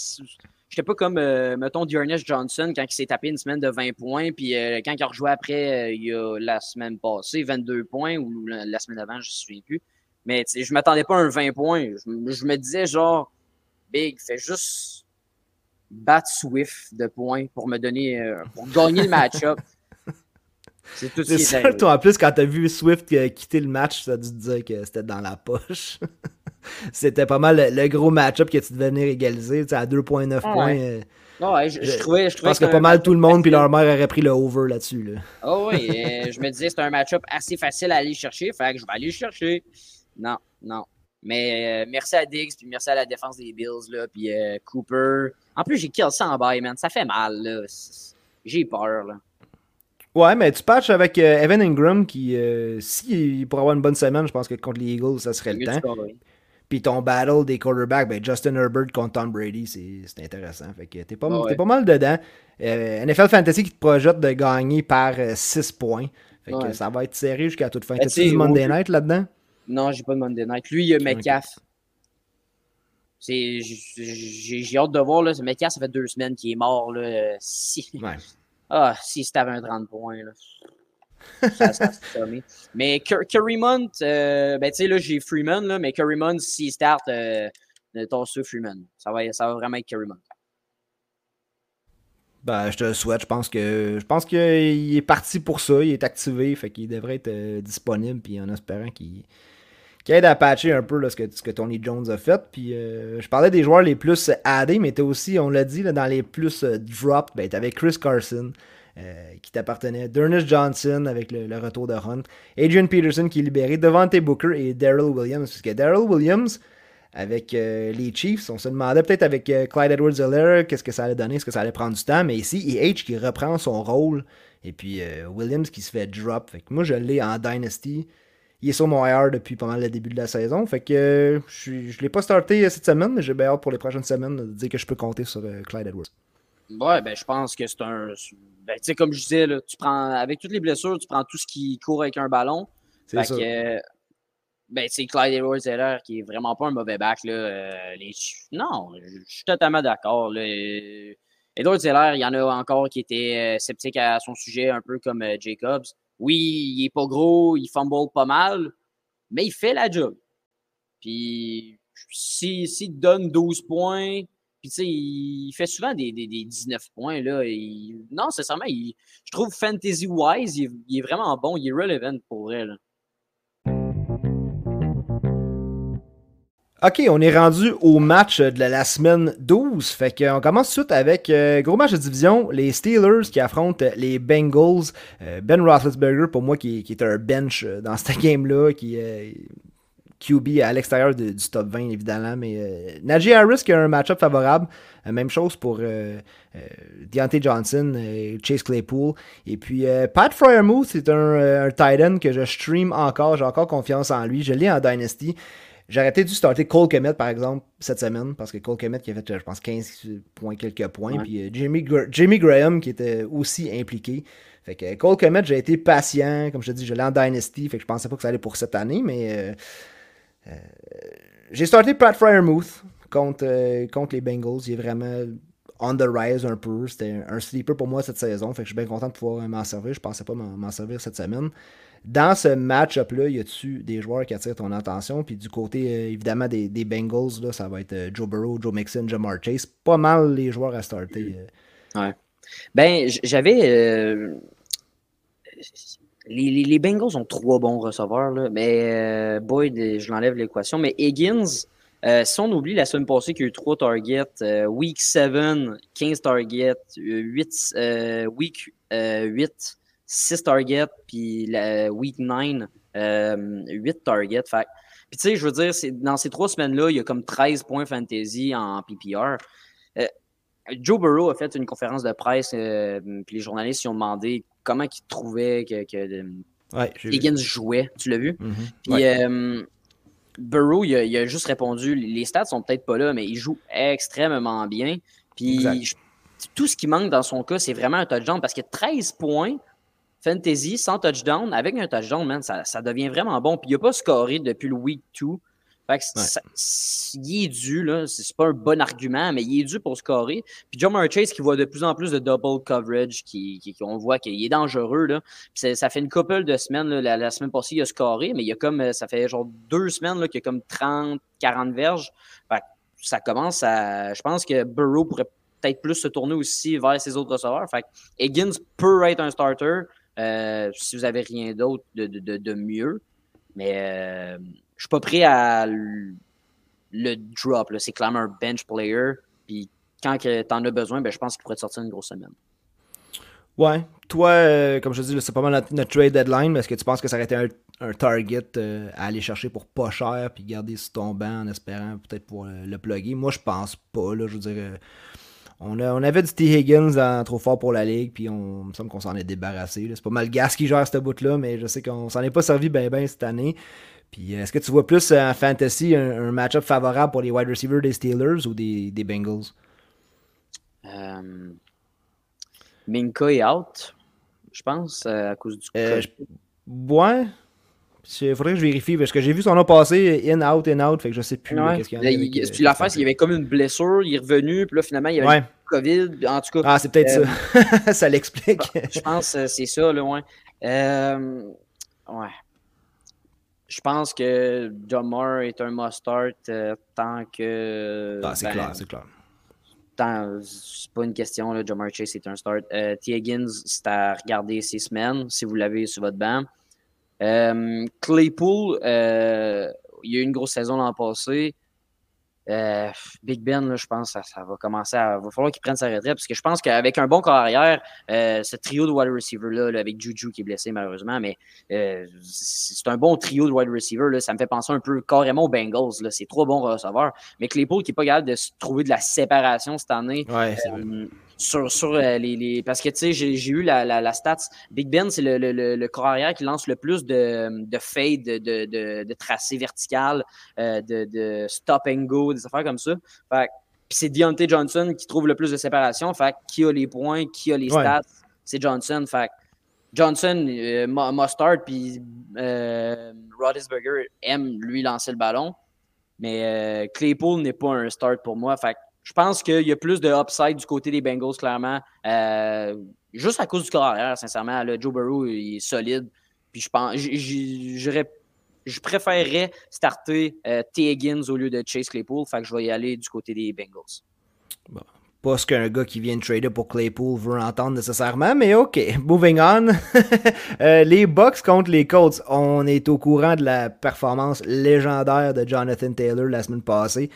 j'étais pas comme, euh, mettons, Dearness Johnson quand il s'est tapé une semaine de 20 points, puis quand il a rejoué après, il y a la semaine passée, 22 points, ou la, semaine avant, je ne suis plus. Mais je m'attendais pas à un 20 points. Je me disais, genre, Big, fais juste battre Swift de points pour me donner, euh, pour gagner le match-up. *laughs* C'est tout ce qui ça, toi, en plus, quand t'as vu Swift quitter le match, ça a dû te dire que c'était dans la poche. *laughs* c'était pas mal le, gros match-up que tu devais venir égaliser, à 2.9 points. Euh, ouais, je, trouvais, je, pense que, pas mal tout le monde puis leur mère aurait pris le over là-dessus. Là. Oh oui, euh, je me disais c'est un match-up assez facile à aller chercher, fait que je vais aller le chercher. Non, non. Mais merci à Diggs, puis merci à la défense des Bills, là, puis Cooper. En plus, j'ai ça en bail, man. Ça fait mal, là. J'ai peur, là. Ouais, mais tu patches avec euh, Evan Ingram qui, euh, si pour avoir une bonne semaine, je pense que contre les Eagles, ça serait le temps. Puis ton battle des quarterbacks, ben Justin Herbert contre Tom Brady, c'est intéressant. Fait que t'es pas, pas mal dedans. Euh, NFL Fantasy qui te projette de gagner par 6 points. Fait que ça va être serré jusqu'à toute fin. Ben, T'as-tu du Monday Night là-dedans? Non, j'ai pas de Monday Night. Lui, il y a Metcalf. J'ai hâte de voir. Là, ce ça fait deux semaines qu'il est mort. Là, si, ah, si c'était un 30 points. Là. ça, ça mais Curry euh, ben tu sais, là, j'ai Freeman, là, mais Curry s'il start, euh, ton Freeman. Ça va, ça va vraiment être Curry Ben, je te le souhaite. Je pense que je pense qu'il est parti pour ça. Il est activé. Fait qu'il devrait être euh, disponible. Puis en espérant qu'il qui aide à patcher un peu ce, que, Tony Jones a fait. Puis euh, je parlais des joueurs les plus addés, mais t'as aussi, on l'a dit, dans les plus euh, dropped, ben, t'avais Chris Carson. Euh, qui t'appartenait, Dernis Johnson avec le, retour de Hunt, Adrian Peterson qui est libéré, Devante Booker et Daryl Williams. Parce que Daryl Williams, avec les Chiefs. On se demandait peut-être avec Clyde Edwards-Helaire qu'est-ce que ça allait donner, est-ce que ça allait prendre du temps, mais ici, EH qui reprend son rôle, et puis Williams qui se fait drop. Fait que moi, je l'ai en Dynasty. Il est sur mon IR depuis pas mal le début de la saison. Fait que je ne l'ai pas starté cette semaine, mais j'ai bien hâte pour les prochaines semaines de dire que je peux compter sur Clyde Edwards. Ouais, ben je pense que c'est un. Ben, tu sais, comme je disais, là, tu prends avec toutes les blessures, tu prends tout ce qui court avec un ballon. C'est ça. Que, ben, tu Clyde Edwards qui est vraiment pas un mauvais back. Là, euh, les... Non, je suis totalement d'accord. Edwards Zeller, il y en a encore qui étaient euh, sceptiques à son sujet, un peu comme euh, Jacobs. Oui, il est pas gros, il fumble pas mal, mais il fait la job. Puis, s'il si, donne 12 points, puis, tu sais, il fait souvent des, des, 19 points, là. Non, sincèrement, il... je trouve fantasy-wise, il, est vraiment bon, il est relevant pour elle. OK, on est rendu au match de la, semaine 12. Fait qu'on commence tout de suite avec euh, gros match de division, les Steelers qui affrontent les Bengals. Euh, ben Roethlisberger, pour moi, qui, est un bench euh, dans cette game-là, qui, QB à l'extérieur du top 20, évidemment. Mais euh, Najee Harris qui a un match-up favorable. Euh, même chose pour euh, Deontay Johnson, Chase Claypool. Et puis Pat Fryermuth, c'est un, un que je stream encore. J'ai encore confiance en lui. Je l'ai en Dynasty. J'aurais peut-être dû starter Cole Kemet, par exemple, cette semaine, parce que Cole Kemet qui a fait, je pense, 15 points, quelques points. Puis Jamie, Graham qui était aussi impliqué. Fait que Cole Kemet, j'ai été patient. Comme je te dis, je l'ai en Dynasty. Fait que je pensais pas que ça allait pour cette année, mais euh, j'ai starté Pat Fryermuth contre, euh, contre les Bengals. Il est vraiment on the rise un peu. C'était un sleeper pour moi cette saison. Fait que je suis bien content de pouvoir m'en servir. Je pensais pas m'en servir cette semaine. Dans ce match-up-là, y a-tu des joueurs qui attirent ton attention? Puis du côté, euh, évidemment, des, Bengals, là, ça va être Joe Burrow, Joe Mixon, Jamar Chase. Pas mal les joueurs à starter. Ouais. Ben, j'avais les, Bengals ont trois bons receveurs, là, mais euh, Boyd, je l'enlève l'équation. Mais Higgins, euh, si on oublie la semaine passée qu'il y a eu trois targets, euh, week 7, 15 targets, 8, week 8, 6 targets, puis week 9, 8 targets. Fait, puis tu sais, je veux dire, dans ces trois semaines-là, il y a comme 13 points fantasy en PPR. Joe Burrow a fait une conférence de presse, puis les journalistes lui ont demandé comment il trouvait que, que Higgins jouait. Tu l'as vu? Mhm. Puis euh, Burrow, il a, juste répondu les stats sont peut-être pas là, mais il joue extrêmement bien. Puis tout ce qui manque dans son cas, c'est vraiment un touchdown parce que 13 points. Fantasy sans touchdown, avec un touchdown, man, ça, ça devient vraiment bon. Puis il n'a pas scoré depuis le week 2. Fait que il est dû, là. C'est pas un bon argument, mais il est dû pour scorer. Puis John Chase qui voit de plus en plus de double coverage, qui, qui, on voit qu'il est dangereux, là. ça fait une couple de semaines, la, semaine passée, il a scoré, mais il y a comme, ça fait genre deux semaines, qu'il y a comme 30, 40 verges. Fait ça commence à, je pense que Burrow pourrait peut-être plus se tourner aussi vers ses autres receveurs. Fait Higgins peut être un starter, euh, si vous avez rien d'autre de, de, de, mieux. Mais, euh, suis pas prêt à le drop. C'est clairement un bench player. Puis quand tu en as besoin, ben, je pense qu'il pourrait te sortir une grosse semaine. Ouais. Toi, euh, comme je te dis, c'est pas mal notre, trade deadline, est-ce que tu penses que ça aurait été un, target euh, à aller chercher pour pas cher puis garder sur ton banc en espérant peut-être pour le plugger? Moi, je pense pas. Là, je veux dire, euh, on, avait du T. Higgins trop fort pour la ligue, puis on me semble qu'on s'en est débarrassé. C'est pas mal Gas qui gère cette bout-là, mais je sais qu'on s'en est pas servi bien ben cette année. Puis est-ce que tu vois plus en fantasy un, match-up favorable pour les wide receivers des Steelers ou des, des Bengals? Euh, Minka est out, je pense, euh, à cause du euh, Ouais. Il faudrait que je vérifie parce que j'ai vu son nom passer in, out, in, out. Fait que je sais plus qu'est-ce qu'il y a. Il, puis l'affaire, c'est qu'il y avait comme une blessure, il est revenu, puis là, finalement, il y avait ouais. COVID. En tout cas. Ah, c'est peut-être ça. *laughs* ça l'explique. je pense que c'est ça, là, ouais. ouais je pense que Jamar est un must-start euh, tant que. Ah, c'est ben, clair, c'est clair. C'est pas une question, là, Jamar Chase est un start. Euh, T. Higgins, c'est à regarder ses semaines si vous l'avez sur votre banc. Euh, Claypool, il y a eu une grosse saison l'an passé. Euh, Big Ben, je pense que ça, va commencer à. va falloir qu'il prenne sa retraite parce que je pense qu'avec un bon corps arrière, euh, ce trio de wide receiver-là, avec Juju qui est blessé malheureusement, mais euh, c'est un bon trio de wide receiver. Là, ça me fait penser un peu carrément aux Bengals. C'est trois bons receveurs. Mais Claypool qui n'est pas capable de se trouver de la séparation cette année. Ouais, sur, sur les, les, Parce que, tu sais, j'ai eu la, la, la, stats. Big Ben, c'est le, le, le, corps arrière qui lance le plus de, de fade, de, de, de tracé vertical, de, de stop and go, des affaires comme ça. Fait c'est Deontay Johnson qui trouve le plus de séparation. Fait qui a les points, qui a les stats, c'est Johnson. Fait Johnson euh, Mustard puis euh, Rodisberger aime lui lancer le ballon. Mais euh, Claypool n'est pas un start pour moi. Fait je pense qu'il y a plus de upside du côté des Bengals, clairement. Euh, juste à cause du corps arrière, sincèrement. Joe Burrow il est solide. Puis je pense, j'aurais je préférerais starter euh, T. Higgins au lieu de Chase Claypool. Fait que je vais y aller du côté des Bengals. Bon. Pas ce qu'un gars qui vient de trader pour Claypool veut entendre nécessairement, mais ok. Moving on. *laughs* Euh, les Bucks contre les Colts. On est au courant de la performance légendaire de Jonathan Taylor la semaine passée.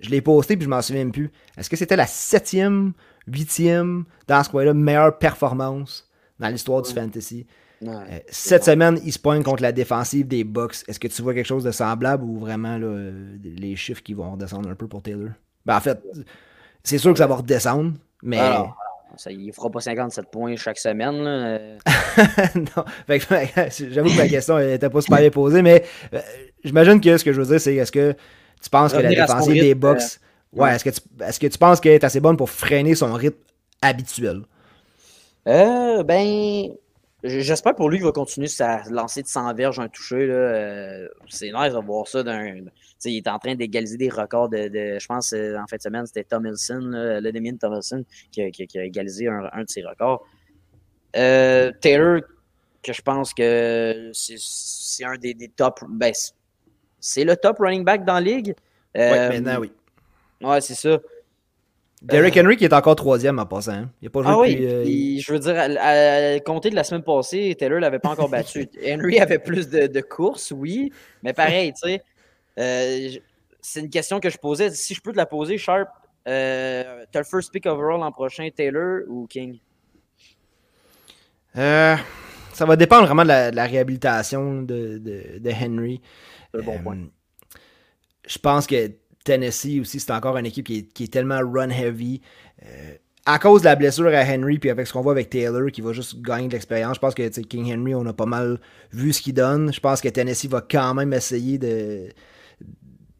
Je l'ai posté puis je m'en souviens plus. Est-ce que c'était la septième, huitième, dans ce coin-là, meilleure performance dans l'histoire du fantasy? Euh, cette semaine, il se pointe contre la défensive des Bucks. Est-ce que tu vois quelque chose de semblable ou vraiment là, les chiffres qui vont redescendre un peu pour Taylor? Ben, en fait, c'est sûr que ça va redescendre, mais. Alors, ça, il fera pas 57 points chaque semaine. *laughs* non, *laughs* j'avoue que ma question n'était pas super bien posée, mais euh, j'imagine que ce que je veux dire, c'est est-ce que tu penses que la défensive des Bucks. Euh, ouais, est-ce que, tu, que tu penses qu'elle est assez bonne pour freiner son rythme habituel? Euh, ben, J'espère pour lui qu'il va continuer sa lancée de 100 verges un touché. Euh, c'est nice de voir ça. il est en train d'égaliser des records de, je pense, euh, en fin de semaine, c'était Tomlinson, le Damien Tomlinson, qui a, qui, a, égalisé un, de ses records. Euh, Taylor, que je pense que c'est un des, des top. Ben, c'est le top running back dans la ligue. oui, maintenant, oui. Ouais, c'est ça. Derrick Henry qui est encore troisième en passant. Hein. Il a pas joué ah oui, euh, je veux dire, à, compter de la semaine passée, Taylor l'avait pas encore battu. *laughs* Henry avait plus de, courses, oui, mais pareil, tu sais. Euh, c'est une question que je posais. Si je peux te la poser, Sharp, euh, t'as le first pick overall l'an prochain, Taylor ou King? Euh, ça va dépendre vraiment de la, réhabilitation de, de, Henry. C'est un bon point. Je pense que Tennessee aussi, c'est encore une équipe qui est, tellement run heavy. Euh, à cause de la blessure à Henry, puis avec ce qu'on voit avec Taylor, qui va juste gagner de l'expérience, je pense que King Henry, on a pas mal vu ce qu'il donne. Je pense que Tennessee va quand même essayer de,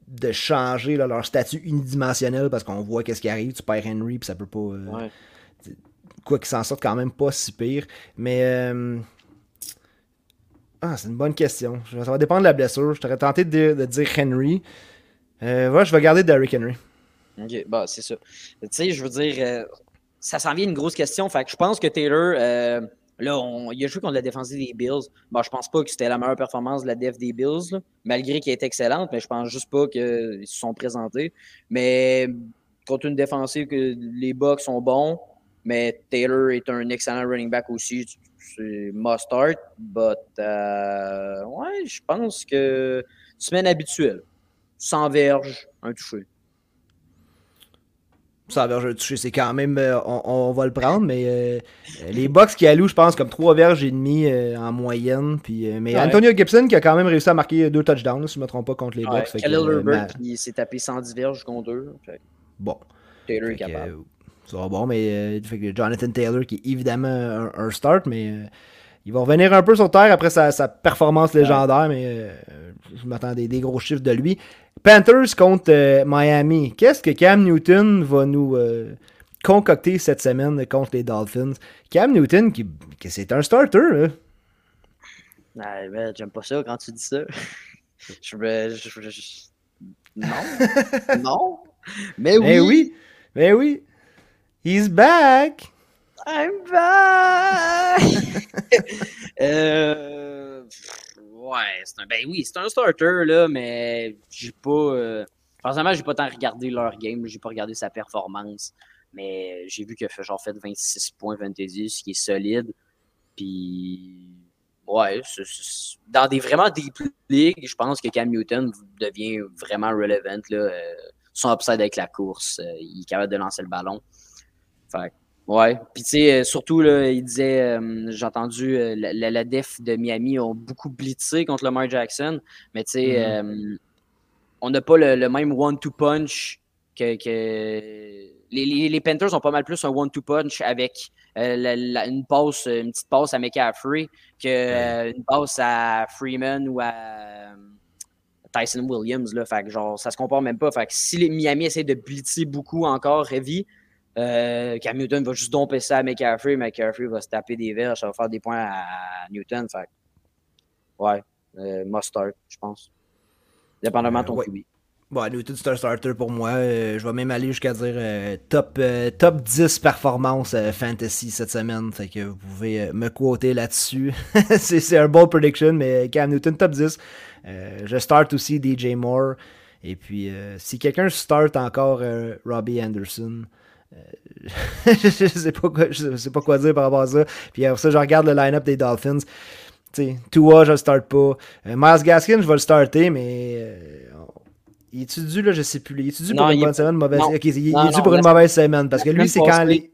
de changer leur statut unidimensionnel parce qu'on voit qu'est-ce qui arrive. Tu perds Henry, puis ça peut pas. Euh, quoi qu'il s'en sorte quand même pas si pire. Mais. Euh, ah, c'est une bonne question. Ça va dépendre de la blessure. Je t'aurais tenté de dire Henry. Euh, je vais garder Derrick Henry. Ok, bah, c'est ça. Tu sais, je veux dire, euh, ça s'en vient une grosse question. Fait que je pense que Taylor, euh, là, on, il a joué contre la défense des Bills. Bah, je pense pas que c'était la meilleure performance de la def des Bills, malgré qu'elle est excellente, mais je pense juste pas qu'ils se sont présentés. Mais contre une défensive que les Bucks sont bons, mais Taylor est un excellent running back aussi. C'est must start, but ouais, je pense que semaine habituelle. 100 verges, un touché. 100 verges, un touché, c'est quand même. Euh, on, va le prendre, mais euh, les box qui allouent, je pense, comme 3 verges et demi euh, en moyenne. Puis, mais Antonio Gibson qui a quand même réussi à marquer deux touchdowns, si je ne me trompe pas, contre les ouais, Bucks. Khalil Herbert, il s'est tapé 110 verges contre eux. Bon. Taylor est capable. ça va bon, mais Jonathan Taylor qui est évidemment un, un start, mais il va revenir un peu sur terre après sa, performance légendaire, mais euh, je m'attendais des gros chiffres de lui. Panthers contre euh, Miami. Qu'est-ce que Cam Newton va nous euh, concocter cette semaine contre les Dolphins? Cam Newton, qui, c'est un starter. Hein? Ben, j'aime pas ça quand tu dis ça. *laughs* je, Non. *laughs* non. Mais oui. Mais oui. Mais oui. He's back. I'm back! *laughs* euh, ouais, c'est un, ben oui, c'est un starter, là, mais j'ai pas. Euh, forcément, j'ai pas tant regardé leur game, j'ai pas regardé sa performance. Mais j'ai vu qu'il a fait, genre fait 26 points 21, ce qui est solide. Puis, ouais, dans des vraiment des ligues, je pense que Cam Newton devient vraiment relevant. Là, euh, son upside avec la course. il est capable de lancer le ballon. Fait Ouais. Puis tu sais, surtout, là, il disait, j'ai entendu, la, la, def de Miami ont beaucoup blitzé contre Lamar Jackson, mais tu sais, mm-hmm. on n'a pas le, même one-two punch que, que... Les, les, Panthers ont pas mal plus un one-two punch avec euh, une passe, une petite passe à McCaffrey que euh, une passe à Freeman ou à euh, Tyson Williams. Là. Fait que, genre, ça se compare même pas. Fait que si les Miami essaie de blitzer beaucoup encore heavy, Cam Newton va juste domper ça à McCaffrey. McCaffrey va se taper des verges, ça va faire des points à Newton. Fait ouais, must start, je pense. Dépendamment de ton QB. Bon, Newton, c'est un starter pour moi. Euh, je vais même aller jusqu'à dire euh, top, euh, top 10 performance fantasy cette semaine. Fait que vous pouvez me quoter là-dessus. *laughs* c'est un bon prediction, mais Cam Newton, top 10. je start aussi DJ Moore. Et puis, si quelqu'un start encore Robbie Anderson, *laughs* je, sais pas quoi, je sais pas quoi dire par rapport à ça. Puis après ça, je regarde le line-up des Dolphins. Tu sais, Tua, je le start pas. Miles Gaskin, je vais le starter, mais il est-tu dû, là, je sais plus. Il est-tu dû pour une bonne semaine, mauvaise il, est dû pour une mauvaise semaine. Parce que lui, c'est quand les,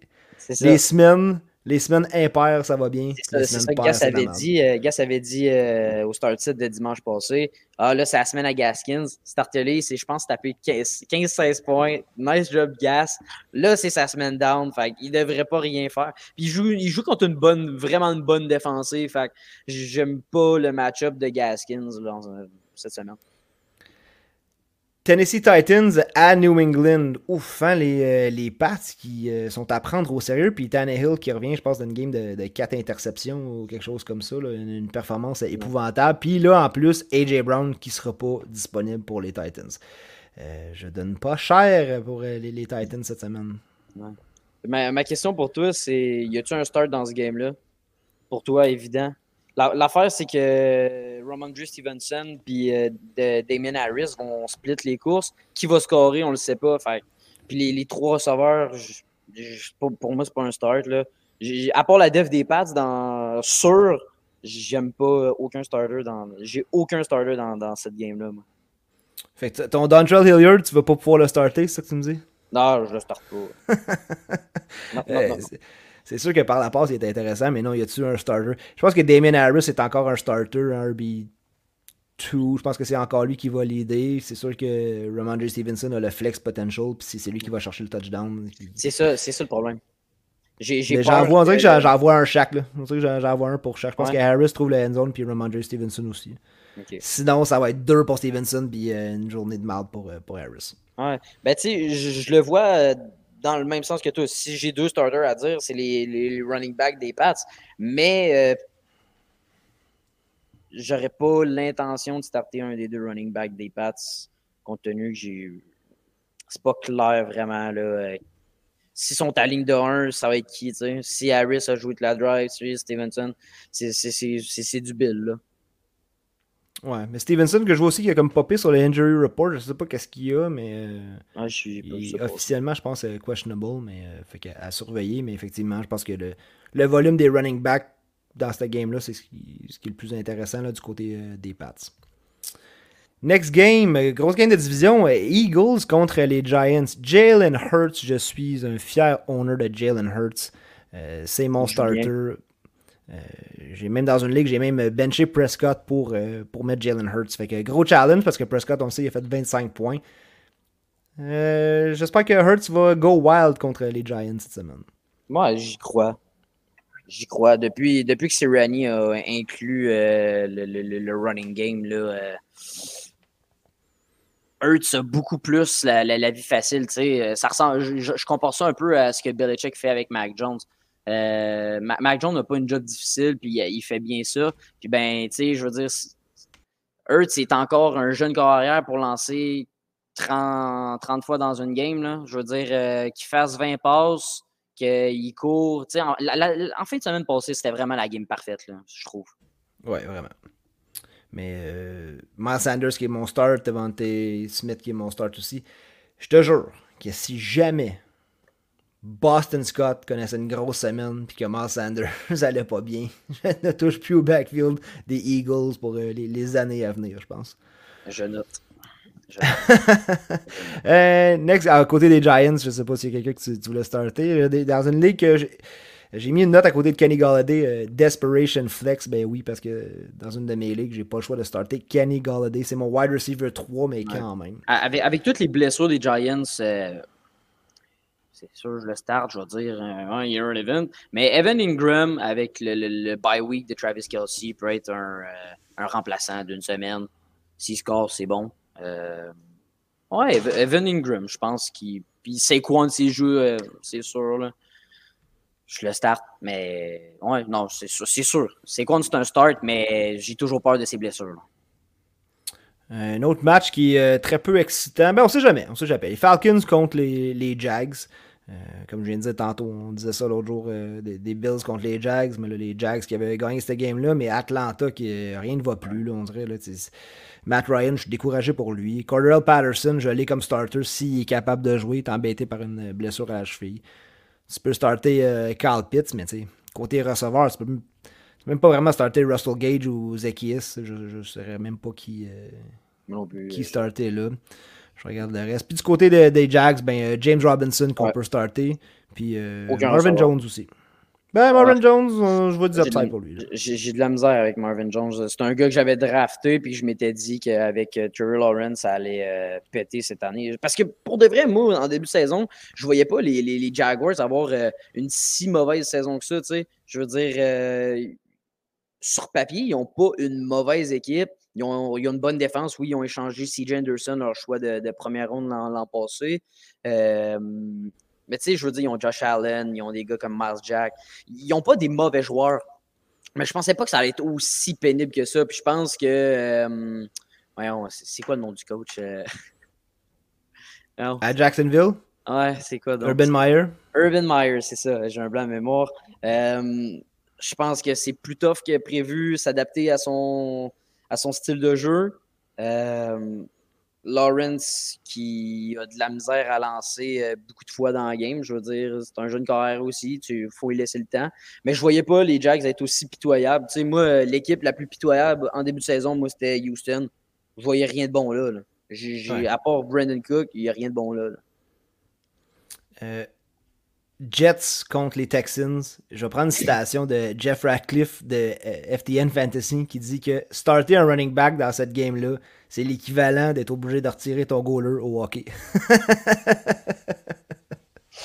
les semaines. Les semaines impaires, ça va bien. C'est ça, que Gas avait dit, euh, Gas avait dit euh, au start set de dimanche passé. Ah là, c'est la semaine à Gaskins. Startelé, c'est, je pense, taper 15-16 points. Nice job, Gas. Là, c'est sa semaine down. Fait il devrait pas rien faire. Puis il joue, il joue contre une bonne, vraiment une bonne défensive. Fait j'aime pas le match-up de Gaskins cette semaine. Tennessee Titans à New England. Ouf, hein, les, euh, les Pats qui euh, sont à prendre au sérieux. Puis Tannehill qui revient, je pense, d'une game de, de 4 interceptions ou quelque chose comme ça. une, performance épouvantable. Puis là, en plus, AJ Brown qui sera pas disponible pour les Titans. Euh, je donne pas cher pour les, Titans cette semaine. Ma, ma, question pour toi, c'est y a-tu un start dans ce game-là? Pour toi, évident L'affaire, c'est que Roman Stevenson et euh, Damien Harris vont split les courses. Qui va scorer, on le sait pas. puis les, trois receveurs, pour, moi, c'est pas un start. Là. À part la def des Pats, dans, sûr, j'aime pas aucun starter dans. J'ai aucun starter dans, cette game-là. Fait que ton Dontrell Hilliard, tu vas pas pouvoir le starter, c'est ça que tu me dis? Non, je le starte pas. *laughs* non, non, non, c'est sûr que par la passe, il est intéressant, mais non, y a-tu un starter? Je pense que Damien Harris est encore un starter, un RB2. Je pense que c'est encore lui qui va l'aider. C'est sûr que Ramondre Stevenson a le flex potential, puis c'est lui qui va chercher le touchdown. C'est ça, c'est ça le problème. J'en vois, que j'en vois un chaque. Là. On que j'en vois un pour chaque. Je pense que Harris trouve le end zone, puis Ramondre Stevenson aussi. Sinon, ça va être deux pour Stevenson, puis euh, une journée de mal pour, euh, pour Harris. Ouais. Ben, tu sais, je, le vois euh, dans le même sens que toi. Si j'ai deux starters à dire, c'est les, running backs des Pats. Mais euh, j'aurais pas l'intention de starter un des deux running backs des Pats, compte tenu que j'ai. C'est pas clair vraiment. Là. Euh, s'ils sont à ligne de 1, ça va être qui? Si Harris a joué de la drive, si Stevenson, c'est du bill. Là. Ouais, mais Stevenson, que je vois aussi, qui a comme popé sur le injury report. Je sais pas qu'est-ce qu'il y a, mais. Euh, ah, je suis, officiellement, je pense que c'est questionable, mais euh, fait qu'à surveiller. Mais effectivement, je pense que le, le volume des running backs dans cette game-là, c'est ce qui, ce qui, est le plus intéressant là, du côté euh, des Pats. Next game, grosse game de division, Eagles contre les Giants. Jalen Hurts, je suis un fier owner de Jalen Hurts. c'est mon starter. Euh, j'ai même dans une ligue, j'ai même benché Prescott pour, euh, pour mettre Jalen Hurts. Fait que gros challenge parce que Prescott, on sait, il a fait 25 points. Euh, j'espère que Hurts va go wild contre les Giants cette semaine. Moi, j'y crois. J'y crois. Depuis, depuis que Sirianni a inclus le, running game, là, Hurts a beaucoup plus la, vie facile. Je, je, compare ça un peu à ce que Belichick fait avec Mac Jones. Euh, Mac Jones n'a pas une job difficile, puis il fait bien ça. Puis ben, tu sais, je veux dire, Hurts est encore un jeune carrière pour lancer 30, 30 fois dans une game. Là. Je veux dire, euh, qu'il fasse 20 passes, qu'il court. En, en, fin de semaine passée, c'était vraiment la game parfaite, là, je trouve. Ouais, vraiment. Mais euh, Miles Sanders qui est mon start, Devante Smith qui est mon start aussi. Je te jure que si jamais Boston Scott connaissait une grosse semaine, puis que Miles Sanders *laughs* allait pas bien. *laughs* Je ne touche plus au backfield des Eagles pour euh, les, années à venir, je pense. Je *laughs* note. euh, next, à côté des Giants, je sais pas s'il y a quelqu'un que tu, voulais starter. Dans une ligue que j'ai mis une note à côté de Kenny Galladay, euh, Desperation Flex. Ben oui, parce que dans une de mes ligues, j'ai pas le choix de starter Kenny Galladay. C'est mon wide receiver 3, mais quand même. Avec, avec, toutes les blessures des Giants, euh, c'est sûr, je le start, je vais dire un year event. Mais Evan Ingram, avec le, le, bye week de Travis Kelsey, peut être un, un remplaçant d'une semaine. S'il score, c'est bon. Euh, ouais, Evan Ingram, je pense qu'il. Puis c'est quoi de ses jeux, euh, c'est sûr. Là. Je le start, mais. Ouais, non, c'est sûr. C'est sûr. C'est quoi c'est un start, mais j'ai toujours peur de ses blessures. Un autre match qui est euh, très peu excitant. Ben, on sait jamais. On sait jamais. Les Falcons contre les, les Jags. Euh, comme je viens de dire tantôt, on disait ça l'autre jour, euh, des, Bills contre les Jags, mais là, les Jags qui avaient gagné cette game-là, mais Atlanta, qui rien ne va plus, dirait. Là, Matt Ryan, je suis découragé pour lui. Cordell Patterson, je l'ai comme starter s'il est capable de jouer, est embêté par une blessure à la cheville. Tu peux starter Carl Pitts, mais côté receveur, tu peux même pas vraiment starter Russell Gage ou Zacchaeus. Je ne saurais même pas qui, qui starter là. Je regarde le reste. Puis du côté des Jags, ben, euh, James Robinson qu'on peut starter. Puis euh, Marvin Jones aussi. Ben, Marvin Jones, euh, je vois du upside pour lui. J'ai de la misère avec Marvin Jones. C'est un gars que j'avais drafté, puis je m'étais dit qu'avec euh, Terry Lawrence, ça allait péter cette année. Parce que pour de vrai, moi, en début de saison, je voyais pas les, les, Jaguars avoir une si mauvaise saison que ça. Je veux dire, sur papier, ils n'ont pas une mauvaise équipe. Ils ont, une bonne défense. Oui, ils ont échangé CJ Anderson, leur choix de, première ronde l'an passé. Euh, mais tu sais, je veux dire, ils ont Josh Allen, ils ont des gars comme Miles Jack. Ils n'ont pas des mauvais joueurs. Mais je pensais pas que ça allait être aussi pénible que ça. Puis je pense que. Euh, voyons, c'est quoi le nom du coach? Euh? *laughs* À Jacksonville? Ouais, c'est quoi donc? Urban Meyer? Urban Meyer, c'est ça. J'ai un blanc de mémoire. je pense que c'est plus tough que prévu, s'adapter à son à son style de jeu. Euh, Lawrence qui a de la misère à lancer euh, beaucoup de fois dans la game. Je veux dire, c'est un jeune carrière aussi. Il faut lui laisser le temps. Mais je voyais pas les Jags être aussi pitoyables. Tu sais, moi, l'équipe la plus pitoyable en début de saison, moi, c'était Houston. Je voyais rien de bon là. À part Brandon Cook, il n'y a rien de bon là. Euh, Jets contre les Texans. Je vais prendre une citation de Jeff Ratcliffe de euh, FTN Fantasy qui dit que starter un running back dans cette game-là, c'est l'équivalent d'être obligé de retirer ton goaler au hockey. *laughs*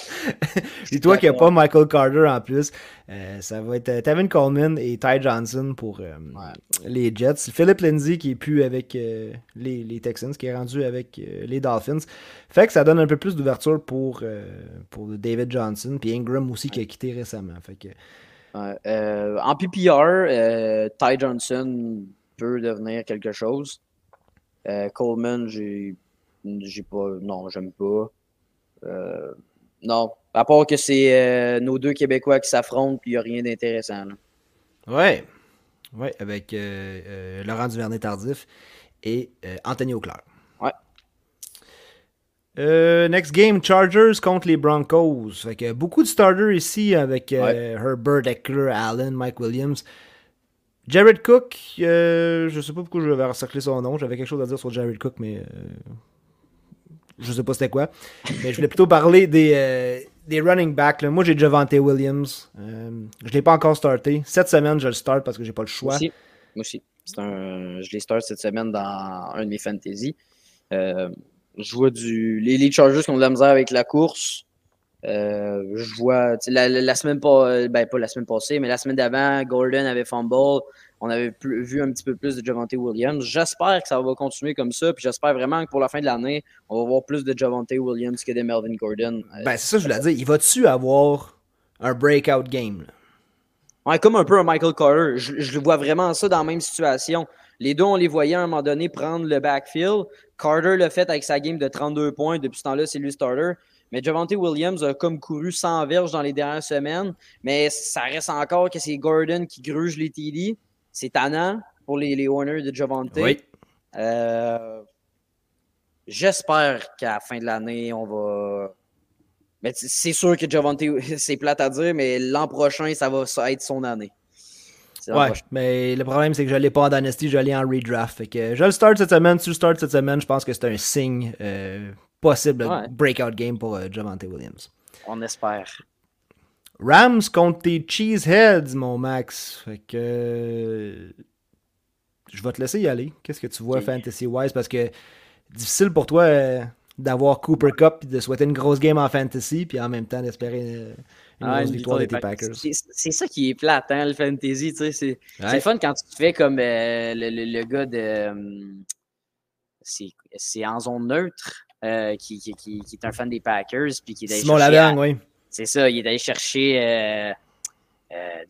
*laughs* Dis-toi qu'il n'y a pas Michael Carter en plus. Euh, ça va être euh, Tevin Coleman et Ty Johnson pour euh, les Jets. Philip Lindsay qui est plus avec les, Texans, qui est rendu avec les Dolphins. Fait que ça donne un peu plus d'ouverture pour, pour David Johnson. Puis Ingram aussi qui a quitté récemment. Fait que, en PPR, Ty Johnson peut devenir quelque chose. Coleman, j'ai pas. Non, j'aime pas. Non. À part que c'est euh, nos deux Québécois qui s'affrontent, puis il n'y a rien d'intéressant. Ouais. Ouais, avec euh, euh, Laurent Duvernay-Tardif et Anthony Auclair. Ouais. next game, Chargers contre les Broncos. Fait que beaucoup de starters ici avec Herbert, Eckler, Allen, Mike Williams. Jared Cook, je je sais pas pourquoi je vais recycler son nom. J'avais quelque chose à dire sur Jared Cook, mais je sais pas c'était quoi. Mais je voulais plutôt parler des, euh, des running backs. Moi, j'ai Javante Williams. Euh, je l'ai pas encore starté. Cette semaine, je le start parce que j'ai pas le choix. Moi aussi. Un, je l'ai start cette semaine dans un de mes fantasy. Euh, je vois du. Les, les Chargers qui ont de la misère avec la course. Euh, je vois la, semaine pas, ben, pas la semaine passée, mais la semaine d'avant, Gordon avait fumble. On avait vu un petit peu plus de Javante Williams. J'espère que ça va continuer comme ça. Puis j'espère vraiment que pour la fin de l'année, on va voir plus de Javante Williams que de Melvin Gordon. Euh, ben, c'est ça, je voulais dire. Il va-tu avoir un breakout game? Ouais, comme un peu un Michael Carter. Je, je vois vraiment ça dans la même situation. Les deux, on les voyait à un moment donné prendre le backfield. Carter l'a fait avec sa game de 32 points. Depuis ce temps-là, c'est lui starter. Mais Javante Williams a comme couru 100 verges dans les dernières semaines. Mais ça reste encore que c'est Gordon qui gruge les TD. C'est tannant pour les, les Warners de Javante. Oui. Euh, j'espère qu'à la fin de l'année, on va. Mais c'est sûr que Javante, *laughs* c'est plate à dire, mais l'an prochain, ça va être son année. Ouais, mais le problème, c'est que je l'ai pas en Dynasty, je l'ai en redraft. Fait que je le start cette semaine. Si je start cette semaine, je pense que c'est un signe euh, possible de breakout game pour euh, Javante Williams. On espère. Rams contre tes Cheeseheads, mon Max. Fait que. Je vais te laisser y aller. Qu'est-ce que tu vois fantasy-wise? Parce que difficile pour toi euh, d'avoir Cooper Cup et de souhaiter une grosse game en fantasy, puis en même temps d'espérer une ah, victoire des Packers. C'est ça qui est plate, hein, le fantasy. C'est ouais. fun quand tu fais comme euh, le, le, gars de. Euh, c'est en zone neutre euh, qui, qui, qui, est un fan des Packers. Puis qui Simon Lavergne, oui. C'est ça, il est allé chercher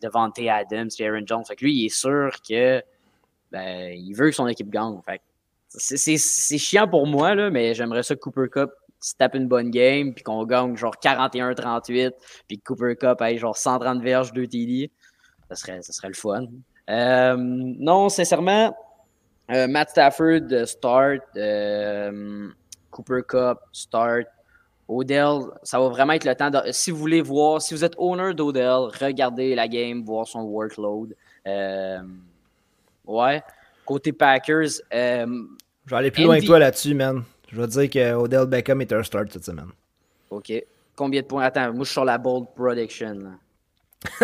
Devante Adams et Aaron Jones. Fait que lui, il est sûr que ben, il veut que son équipe gagne. Fait c'est chiant pour moi, là, mais j'aimerais ça que Cooper Cup se tape une bonne game, puis qu'on gagne genre 41-38, puis que Cooper Cup ait genre 130 verges, 2 TD. Ça serait, ça serait le fun. Euh, non, sincèrement, euh, Matt Stafford, start. Euh, Cooper Cup, start. Odell, ça va vraiment être le temps. De, si vous voulez voir, si vous êtes owner d'Odell, regardez la game, voir son workload. ouais. Côté Packers. je vais aller plus loin que toi là-dessus, man. Je vais dire que Odell Beckham est un start cette semaine. OK. Combien de points? Attends, moi je suis sur la bold prediction. *laughs*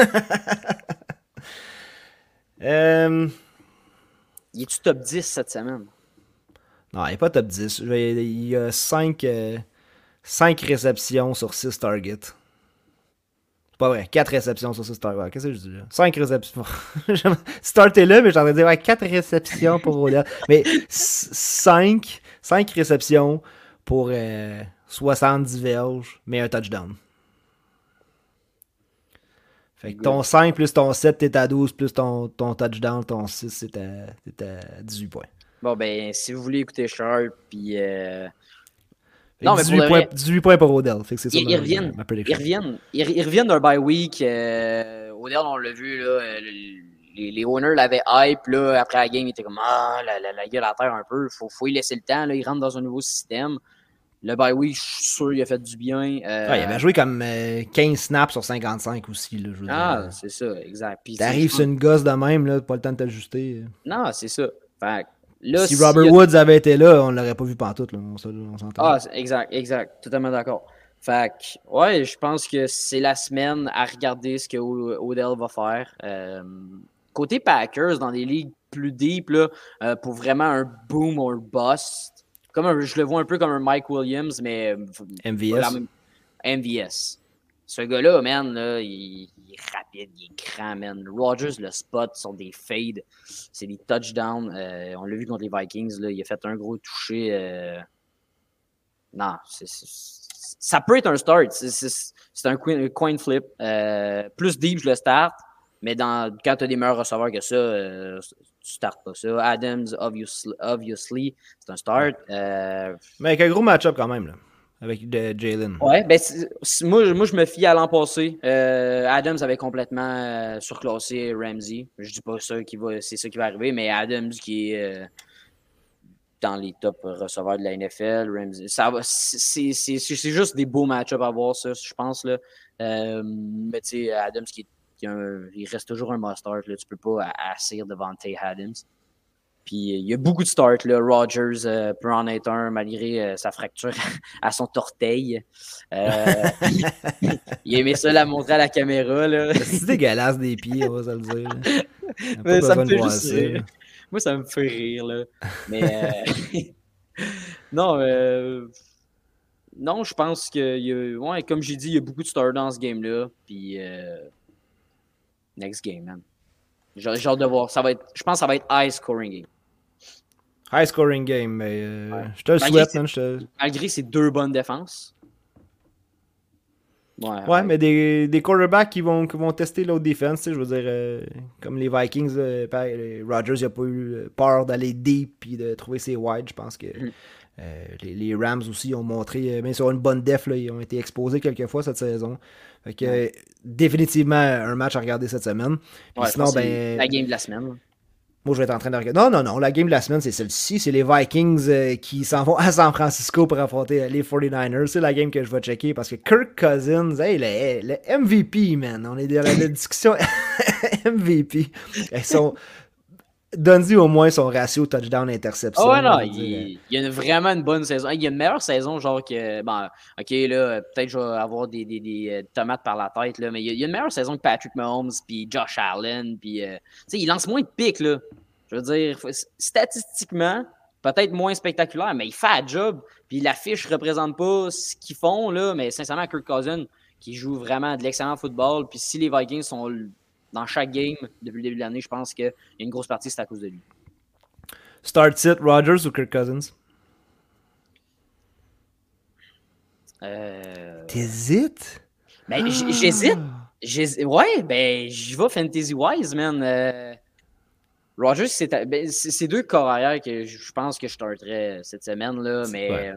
euh... Il est-tu top 10 cette semaine? Non, il n'est pas top 10. Il y a 5, 5 euh, réceptions sur 6 targets. C'est pas vrai. 4 réceptions sur 6 targets. Qu'est-ce que je dis là? 5 réceptions. *laughs* Startez-le, mais j'en ai dit ouais, 4 réceptions pour Odell. Mais 5 5 réceptions pour 70 euh, verges, mais un touchdown. Fait que ton 5 plus ton 7, t'es à 12, plus ton, ton touchdown, ton 6, c'est à, 18 points. Bon, ben, si vous voulez écouter Sharp, puis. Euh... Non, 18, mais points, 18 points pour Odell. Fait que c'est ça ils, reviennent, ils, reviennent, ils, reviennent d'un bye week. Euh, Odell, on l'a vu, là, euh, les, les owners l'avaient hype, là, après la game, ils étaient comme Ah, la, la, la gueule à terre un peu, faut, faut y laisser le temps, là, il rentre dans un nouveau système. Le bye oui, je suis sûr il a fait du bien. Euh... il avait joué comme 15 euh, snaps sur 55 aussi. Là, je ah, c'est ça, exact. T'arrives sur une gosse de même, là, pas le temps de t'ajuster. Non, c'est ça. Fait, là, si Robert Woods avait été là, on l'aurait pas vu pantoute. Là, on, s'entend. Ah, exact, exact. Totalement d'accord. Fait que, ouais, je pense que c'est la semaine à regarder ce que Odell va faire. Euh, Côté Packers, dans des ligues plus deep, là, euh, pour vraiment un boom ou un bust, comme je le vois un peu comme un Mike Williams, mais. Euh, MVS. MVS. Ce gars-là, man, là, il, rapide, il est grand, man. Rogers, le spot, sont des fades. C'est des touchdowns. Euh, on l'a vu contre les Vikings, il a fait un gros toucher. Non, ça peut être un start. C'est un coin, flip. plus deep, je le start. Mais quand tu as des meilleurs receveurs que ça, euh, tu startes pas ça. Adams, obviously, c'est un start. Euh, mais avec un gros match-up quand même, avec Jalen. Ben, moi, moi, je me fie à l'an passé. Euh, Adams avait complètement surclassé Ramsey. Je dis pas ça qui va, c'est ça qui va arriver, mais Adams qui est dans les top receveurs de la NFL, Ramsey, c'est, juste des beaux match-ups à voir, ça, je pense. Là. mais tu sais, Adams qui il, reste toujours un must start. Là. Tu peux pas assir devant Tay Adams. Puis euh, il y a beaucoup de starts. Là. Rogers euh, peut en être un malgré euh, sa fracture *laughs* à son torteil. *laughs* il aimait ça la montrer à la caméra. *laughs* C'est dégueulasse des pieds, on va se le dire. Mais ça me fait juste rire. Moi, ça me fait rire. Là. Mais non, non, je pense que, y a... ouais, comme j'ai dit, il y a beaucoup de starts dans ce game-là. Puis next game, man. J'ai hâte de voir. Ça va être, je pense que ça va être high scoring game. High scoring game, mais euh, je te le souhaite, man. Te... Malgré ces deux bonnes défenses. Ouais, ouais, mais des, des quarterbacks qui vont, qui vont tester l'autre défense, je veux dire, euh, comme les Vikings, euh, Rodgers n'a pas eu peur d'aller deep et de trouver ses wide. Je pense que mm. les, les, Rams aussi ont montré, même sur une bonne def, là, ils ont été exposés quelques fois cette saison. Fait que, définitivement, un match à regarder cette semaine. sinon, ben. La game de la semaine. Moi, je vais être en train de regarder. Non, non, non. La game de la semaine, c'est celle-ci. C'est les Vikings euh, qui s'en vont à San Francisco pour affronter les 49ers. C'est la game que je vais checker parce que Kirk Cousins, hey, le, MVP, man. On est dans la, *coughs* discussion. *laughs* MVP. Ils sont... Donne-y au moins son ratio touchdown-interception. Oh, ouais, non, il, il, a vraiment une bonne saison. Il a une meilleure saison, genre que. Bon, ok, là, peut-être je vais avoir des, des, des, euh, tomates par la tête, là, mais il a, une meilleure saison que Patrick Mahomes, puis Josh Allen, puis. Euh, tu sais, il lance moins de pics, là. Je veux dire, statistiquement, peut-être moins spectaculaire, mais il fait la job. Puis l'affiche ne représente pas ce qu'ils font, là, mais sincèrement, Kirk Cousin, qui joue vraiment de l'excellent football, puis si les Vikings sont dans chaque game depuis le début de l'année, je pense qu'il y a une grosse partie, c'est à cause de lui. Start sit, Rogers ou Kirk Cousins? Euh... T'hésites? Ben, ah! j'hésite. Ouais, ben, j'y vais fantasy-wise, man. Euh... Rogers, ben, c'est deux corps arrière que je pense que je starterais cette semaine, là, mais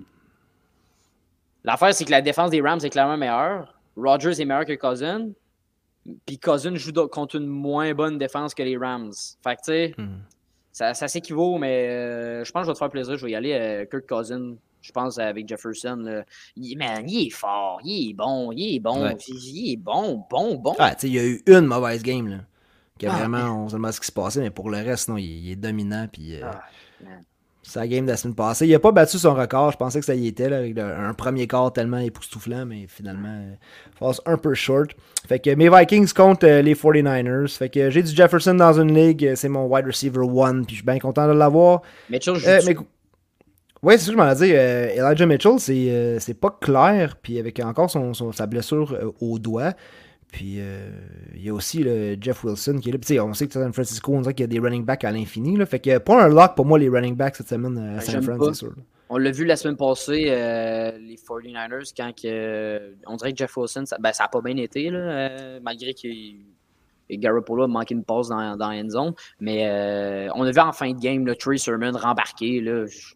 l'affaire, c'est que la défense des Rams est clairement meilleure. Rogers est meilleur que Cousin. Puis Cousin joue contre une moins bonne défense que les Rams. Fait que, tu sais, hmm. ça, ça s'équivaut, mais euh, je pense que je vais te faire plaisir. Je vais y aller euh, Kirk Cousin. Je pense avec Jefferson. Il, man, il est fort, il est bon, il est bon, il est bon, bon, bon. Ah, tu sais, il y a eu une mauvaise game, là. Qui a ah, vraiment, on sait pas ce qui se passait, mais pour le reste, non, il, est dominant. Puis, euh, ah, sa game de la semaine passée. Il n'a pas battu son record. Je pensais que ça y était, là, avec un premier quart tellement époustouflant, mais finalement, euh, un peu short. Fait que mes Vikings contre euh, les 49ers. Fait que j'ai du Jefferson dans une ligue. C'est mon wide receiver one. Puis je suis bien content de l'avoir. Mitchell, euh, mais... Oui, c'est ça que je m'en ai dit. Elijah Mitchell, c'est pas clair. Puis avec encore son, sa blessure au doigt. Puis euh, il y a aussi le Jeff Wilson qui est là. Puis, on sait que San Francisco, on dirait qu'il y a des running backs à l'infini. Fait que pas un lock pour moi les running backs cette semaine à ben, San Francisco. On l'a vu la semaine passée, euh, les 49ers, quand que, on dirait que Jeff Wilson, ça n'a ben, pas bien été, là, euh, malgré que Garoppolo a manqué une passe dans, dans end zone. Mais on a vu en fin de game le Trey Sermon rembarquer. Là, je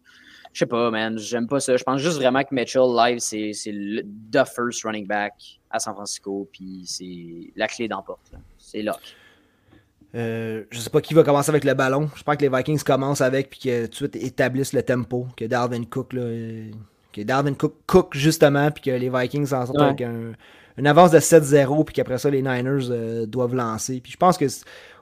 sais pas, man. J'aime pas ça. Je pense juste vraiment que Mitchell live, c'est le the first running back à San Francisco. Puis c'est la clé d'emporte. C'est lock. Euh, je sais pas qui va commencer avec le ballon. Je pense que les Vikings commencent avec puis que tout de suite établissent le tempo. Que Darwin Cook, là, que Darwin Cook cook justement, puis que les Vikings s'en sortent avec une avance de 7-0, puis qu'après ça, les Niners euh, doivent lancer. Puis je pense que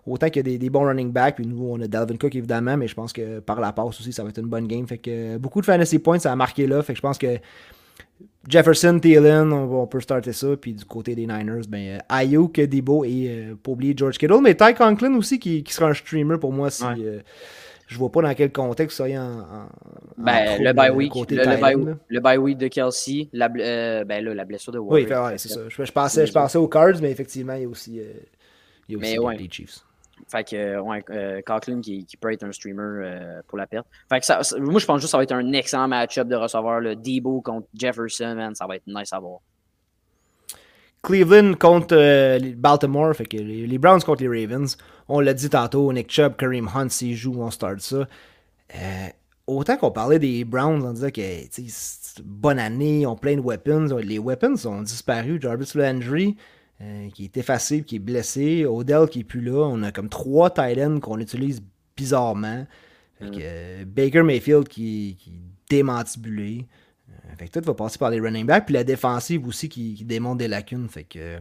autant qu'il y a des, bons running backs, puis nous, on a Dalvin Cook évidemment, mais je pense que par la passe aussi, ça va être une bonne game. Fait que beaucoup de fantasy points, ça a marqué là. Fait que je pense que Jefferson, Thielen, on, peut starter ça. Puis du côté des Niners, ben, euh, Ayuk, Debo et euh, pas oublier George Kittle. Mais Ty Conklin aussi, qui, sera un streamer pour moi si. Euh, je vois pas dans quel contexte ça y en, en, ben, le bye week, le, le, bye, week de Kelsey, la, ben, là, la blessure de Warriors. Oui, ouais, c'est ça. Je, pensais, je pensais aux Cards, mais effectivement, il y a aussi, il y a aussi les Chiefs. Fait que, ouais, euh, qui, qui, peut être un streamer euh, pour la perte. Fait que ça, moi, je pense juste que ça va être un excellent match-up de recevoir le Debo contre Jefferson, man. Ça va être nice à voir. Cleveland contre euh, Baltimore, fait que les, Browns contre les Ravens. On l'a dit tantôt, Nick Chubb, Kareem Hunt, s'ils jouent, on start ça. autant qu'on parlait des Browns, on disait que c'est bonne année, on plein de weapons. Les weapons ont disparu. Jarvis Landry, euh, qui est effacé, qui est blessé. Odell qui est plus là. On a comme trois tight qu'on utilise bizarrement. Euh, Baker Mayfield qui, qui est démantibulé. Euh, fait que tout va passer par les running backs. Puis la défensive aussi qui, qui démontre des lacunes. Fait que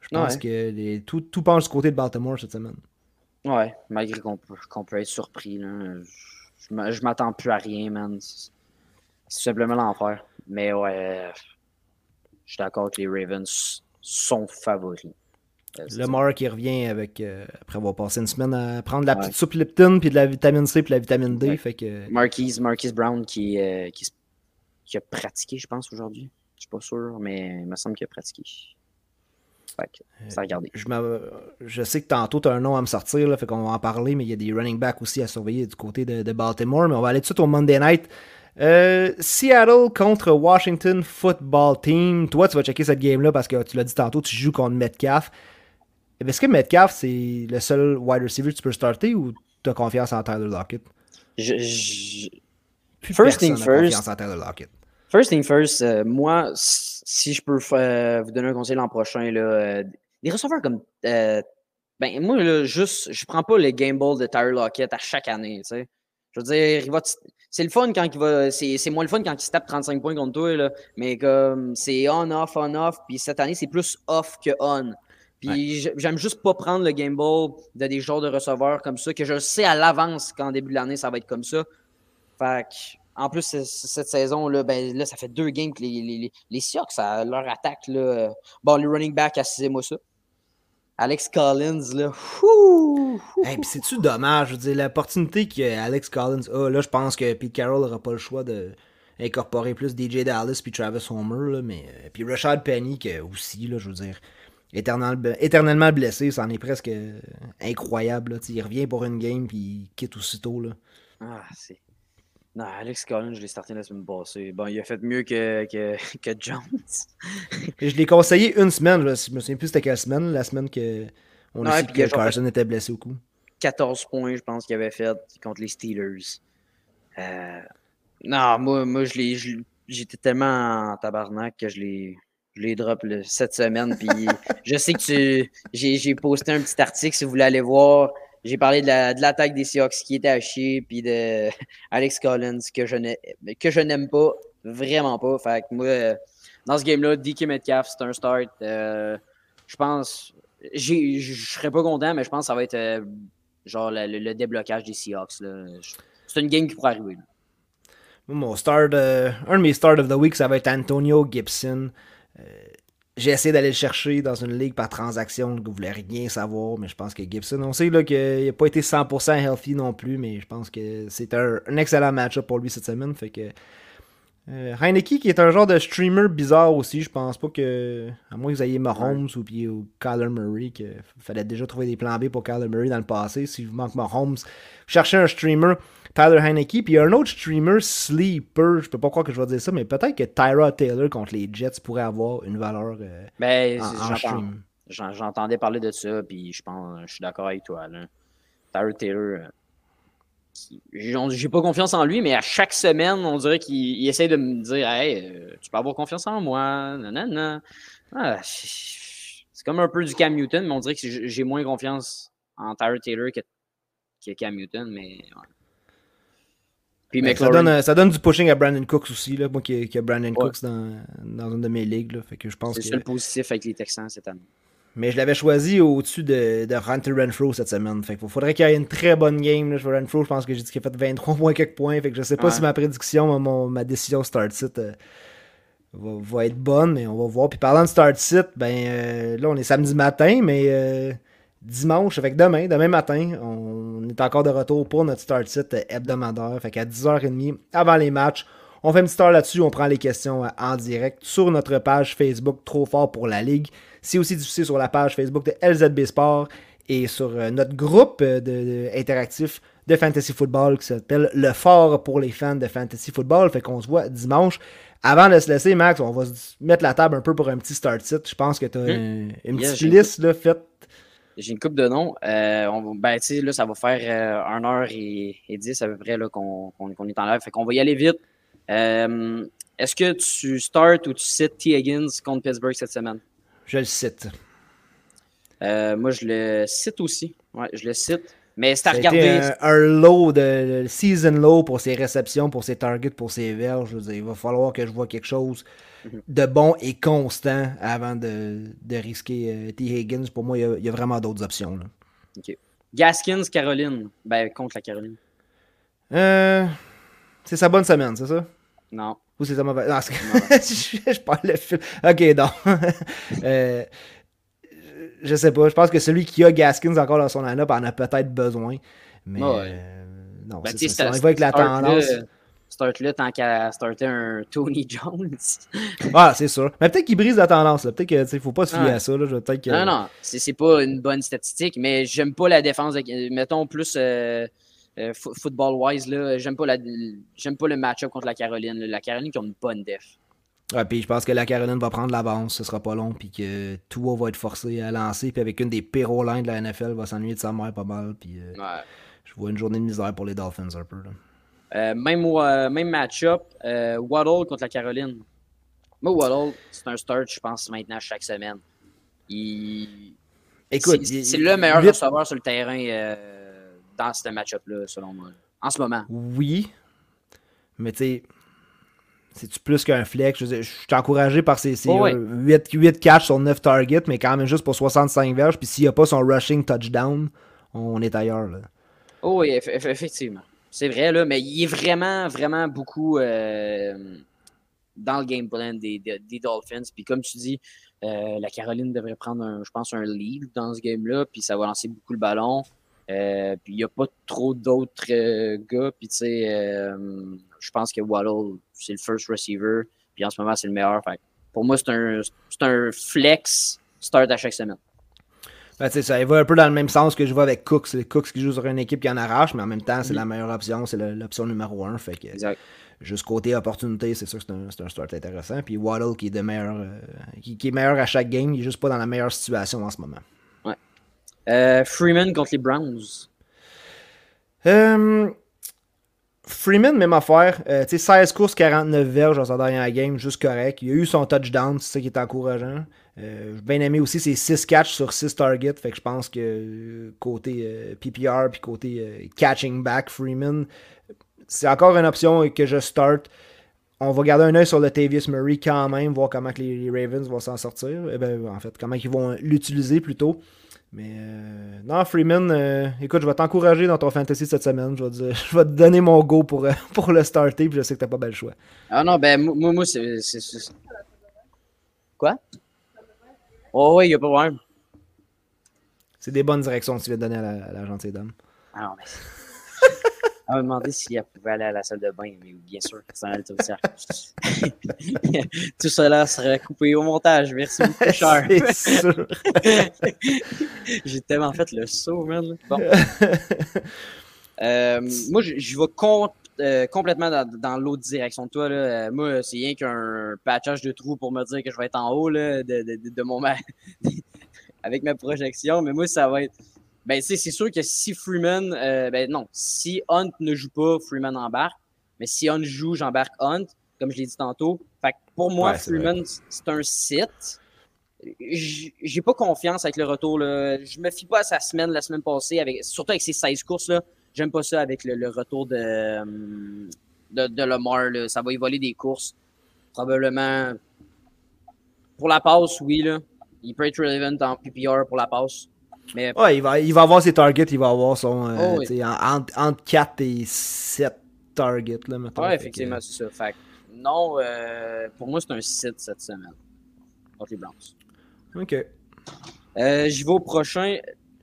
je pense que les, tout, tout penche du côté de Baltimore cette semaine. Ouais, malgré qu'on peut, être surpris. Là. Je m'attends plus à rien, man. C'est simplement l'enfer. Mais ouais, je suis d'accord avec les Ravens son favori. Euh, le Lamar qui revient avec euh, après avoir passé une semaine à prendre de la petite soupe Lipton puis de la vitamine C puis de la vitamine D. Fait que... Marquise, Marquise Brown qui, euh, qui, qui, a pratiqué, je pense, aujourd'hui. Je suis pas sûr, mais il me semble qu'il a pratiqué. Fait que, ça regarder. Je, je, sais que tantôt tu as un nom à me sortir, là, fait qu'on va en parler, mais il y a des running backs aussi à surveiller du côté de, de Baltimore. Mais on va aller tout de suite au Monday Night. Euh, Seattle contre Washington Football Team. Toi, tu vas checker cette game-là parce que tu l'as dit tantôt, tu joues contre Metcalf. Est-ce que Metcalf, c'est le seul wide receiver que tu peux starter ou tu as confiance en Tyler Lockett? First thing first. First thing first, euh, moi, si je peux euh, vous donner un conseil l'an prochain, là, des receveurs comme. ben, moi, là, juste, je prends pas le game ball de Tyler Lockett à chaque année, tu sais. Je veux dire, il va c'est le fun quand il va. C'est moins le fun quand il se tape 35 points contre toi, là. Mais comme c'est on, off, on, off. Puis cette année, c'est plus off que on. Puis j'aime juste pas prendre le game ball de des genres de receveurs comme ça, que je sais à l'avance qu'en début de l'année, ça va être comme ça. Fait en plus, cette saison, là, ben, là, ça fait deux games que les, les, les Seahawks, ça, leur attaque. Là, bon, les running back, assisez-moi ça. Alex Collins, là. Hey, c'est-tu dommage? Je veux dire, l'opportunité que Alex Collins a, là, je pense que Pete Carroll n'aura pas le choix de incorporer plus DJ Dallas puis Travis Homer, là, mais euh, puis Rashad Penny que aussi, là, je veux dire, éternellement blessé, c'en est presque incroyable. Là, il revient pour une game puis il quitte aussitôt. Là. Ah, c'est. Non, Alex Collins, je l'ai starté la semaine passée. Bon, il a fait mieux que, que, *laughs* que Jones. *laughs* je l'ai conseillé une semaine. Je me souviens plus c'était quelle semaine, la semaine que on a su que Carson était blessé au coup. 14 points, je pense qu'il avait fait contre les Steelers. Euh... Non, moi, moi je j'étais tellement en tabarnak que je l'ai je l'ai drop cette semaine. Puis *laughs* je sais que tu. J'ai posté un petit article si vous voulez aller voir. J'ai parlé de l'attaque des Seahawks qui était à chier, puis de *laughs* Alex Collins que je n'aime pas, vraiment pas. Fait que moi, dans ce game-là, DK Metcalf, c'est un start. Euh, je pense, je serais pas content, mais je pense que ça va être euh, genre le, déblocage des Seahawks. C'est une game qui pourrait arriver. Mon start, euh, un de mes starts of the week, ça va être Antonio Gibson j'ai essayé d'aller le chercher dans une ligue par transaction, que vous voulez rien savoir, mais je pense que Gibson, on sait qu'il n'a pas été 100% healthy non plus, mais je pense que c'est un, excellent match-up pour lui cette semaine. Fait que euh, Heineke, qui est un genre de streamer bizarre aussi, je pense pas que, à moins que vous ayez Mahomes ou, puis, ou Kyler Murray, qu'il fallait déjà trouver des plans B pour Kyler Murray dans le passé. Si vous manque Mahomes, cherchez un streamer Tyler Heineke. Puis il y a un autre streamer, Sleeper, je peux pas croire que je vais dire ça, mais peut-être que Tyra Taylor contre les Jets pourrait avoir une valeur euh, ben, en, stream. J'entendais parler de ça, puis je pense, je suis d'accord avec toi. Là. Tyra Taylor, euh, j'ai pas confiance en lui, mais à chaque semaine, on dirait qu'il essaie de me dire Hey, euh, tu peux avoir confiance en moi. non Ah, c'est comme un peu du Cam Newton, mais on dirait que j'ai moins confiance en Tyra Taylor que, que Cam Newton, mais ben, ça, donne, ça, donne, du pushing à Brandon Cooks aussi, là, moi qui, ai Brandon Cooks dans, dans, une de mes ligues. Là, fait que je pense c'est le positif avec les Texans cette année. Mais je l'avais choisi au-dessus de, de Hunter Renfro cette semaine. Fait qu'il faudrait qu'il y ait une très bonne game. Là. Renfro, je pense que j'ai dit qu'il a fait 23 points quelques points. Fait que je sais pas si ma prédiction, ma décision start sit euh, va, être bonne, mais on va voir. Puis parlant de start sit, ben euh, là on est samedi matin, mais euh, dimanche, avec demain, demain matin, on est encore de retour pour notre start sit hebdomadaire. Fait qu'à 10h30, avant les matchs, on fait une petite heure là-dessus, on prend les questions euh, en direct sur notre page Facebook Trop Fort pour la Ligue. C'est aussi diffusé sur la page Facebook de LZB Sport et sur euh, notre groupe euh, de, interactif de Fantasy Football qui s'appelle Le Fort pour les fans de Fantasy Football. Fait qu'on se voit dimanche. Avant de se laisser, Max, on va se mettre la table un peu pour un petit start sit. Je pense que tu as hmm. une, petite liste là, faite j'ai une coupe de noms. Euh, on, ben, tu sais, là, ça va faire euh, 1h et, et 10 à peu près qu'on est en live. Fait qu'on va y aller vite. Euh, Est-ce que tu starts ou tu cites T. Higgins contre Pittsburgh cette semaine? Je le cite. Euh, moi, je le cite aussi. Ouais, je le cite. Mais c'est à regarder. Un, un, low de season low pour ses réceptions, pour ses targets, pour ses verges. Je veux dire, il va falloir que je vois quelque chose de bon et constant avant de, de risquer euh, T. Higgins. Pour moi, il y a, vraiment d'autres options. Là. OK. Gaskins, Caroline. Ben, contre la Caroline. Euh, c'est sa bonne semaine, c'est ça? Non. Ou c'est sa mauvaise? Non, *laughs* je, je parle le fil. Ok, non. *laughs* euh, je sais pas. Je pense que celui qui a Gaskins encore dans son line-up en a peut-être besoin. Mais euh, non, ben, c'est ça. On va avec la tendance start-là tant qu'à starter un Tony Jones. *laughs* ah, c'est sûr. Mais peut-être qu'il brise la tendance. Peut-être qu'il ne faut pas se fier à ça. Là. Que... Non, non. C'est pas une bonne statistique, mais j'aime pas la défense. De... Mettons plus euh, euh, football-wise. J'aime pas, la... pas le match-up contre la Caroline. La Caroline qui a une bonne def. Ouais, puis je pense que la Caroline va prendre l'avance, ce sera pas long, puis que Tua va être forcé à lancer, puis avec une des pires lines de la NFL, va s'ennuyer de sa mère pas mal, puis euh, je vois une journée de misère pour les Dolphins un peu. Là. Euh, même euh, même match-up, euh, Waddle contre la Caroline. Moi, Waddle, c'est un start, je pense, maintenant chaque semaine. Il... Écoute, c'est le meilleur receveur sur le terrain dans ce match-up-là, selon moi. En ce moment. Oui. Mais tu sais, c'est-tu plus qu'un flex? Je, suis encouragé par ses, 8, oh, catches sur 9 targets, mais quand même juste pour 65 verges. Puis s'il n'y a pas son rushing touchdown, on est ailleurs. Là. Oh oui, effectivement. C'est vrai, là, mais il est vraiment, vraiment beaucoup euh, dans le game plan des, des, Dolphins. Puis comme tu dis, euh, la Caroline devrait prendre, un, je pense, un lead dans ce game-là, puis ça va lancer beaucoup le ballon. Euh, puis il n'y a pas trop d'autres gars. Puis tu sais, je pense que Waddle, c'est le first receiver. Puis en ce moment, c'est le meilleur. Fait, pour moi, c'est un, un flex start à chaque semaine. Ben, ça va un peu dans le même sens que je vois avec Cooks. C'est Cooks qui joue sur une équipe qui en arrache, mais en même temps, c'est mm-hmm. la meilleure option. C'est l'option numéro un. Fait que, exact. Juste côté opportunité, c'est sûr que c'est un, start intéressant. Puis Waddle qui est, de meilleur, euh, qui, est meilleur à chaque game, il est juste pas dans la meilleure situation en ce moment. Ouais. Euh, Freeman contre les Browns. Euh, Freeman, même affaire. Euh, 16 courses, 49 verges dans sa dernière game, juste correct. Il a eu son touchdown, c'est ça qui est encourageant. Euh, J'ai bien aimé aussi ses 6 catches sur 6 targets. Fait que je pense que euh, côté euh, PPR puis côté catching back Freeman, c'est encore une option que je start. On va garder un œil sur le Tavius Murray quand même, voir comment que les, Ravens vont s'en sortir. Eh ben, en fait, comment ils vont l'utiliser plutôt. Mais non, Freeman, euh, écoute, je vais t'encourager dans ton fantasy cette semaine. Je vais, te, *laughs* je vais te donner mon go pour, euh, *laughs* pour le starter, puis je sais que t'as pas bel choix. Ah non, ben moi, moi c'est. Quoi? Oh oui, il a pas de problème. C'est des bonnes directions que tu viens de donner à la, à la gentille dame. Ah non, mais. Elle m'a demandé si elle pouvait aller à la salle de bain, mais bien sûr, c'est un *laughs* Tout cela sera coupé au montage. Merci beaucoup, *laughs* cher. *laughs* J'ai tellement fait le saut, man. Bon. Euh, moi, je vais euh, complètement dans, l'autre direction de toi. Là. Euh, moi, c'est rien qu'un patchage de trous pour me dire que je vais être en haut là, de, de, de mon avec ma projection. Mais moi, ça va être ben, c'est sûr que si Freeman, euh, ben non, si Hunt ne joue pas, Freeman embarque. Mais si Hunt joue, j'embarque Hunt, comme je l'ai dit tantôt. Fait que pour moi, Freeman, c'est un site. J'ai pas confiance avec le retour. Là. Je me fie pas à sa semaine la semaine passée, avec, surtout avec ses 16 courses. là. J'aime pas ça avec le, retour de, de, de Lamar. Là. Ça va y voler des courses. Probablement. Pour la passe, oui. Là. Il peut être relevant en PPR pour la passe. Mais... Ouais, il va, il va avoir ses targets, il va avoir son. Euh, oh, entre, 4 et 7 targets. Là, mettons, ouais, effectivement, c'est ça. Fait non, euh, pour moi, c'est un 7 cette semaine. Contre les Browns. OK. Euh, J'y vais au prochain.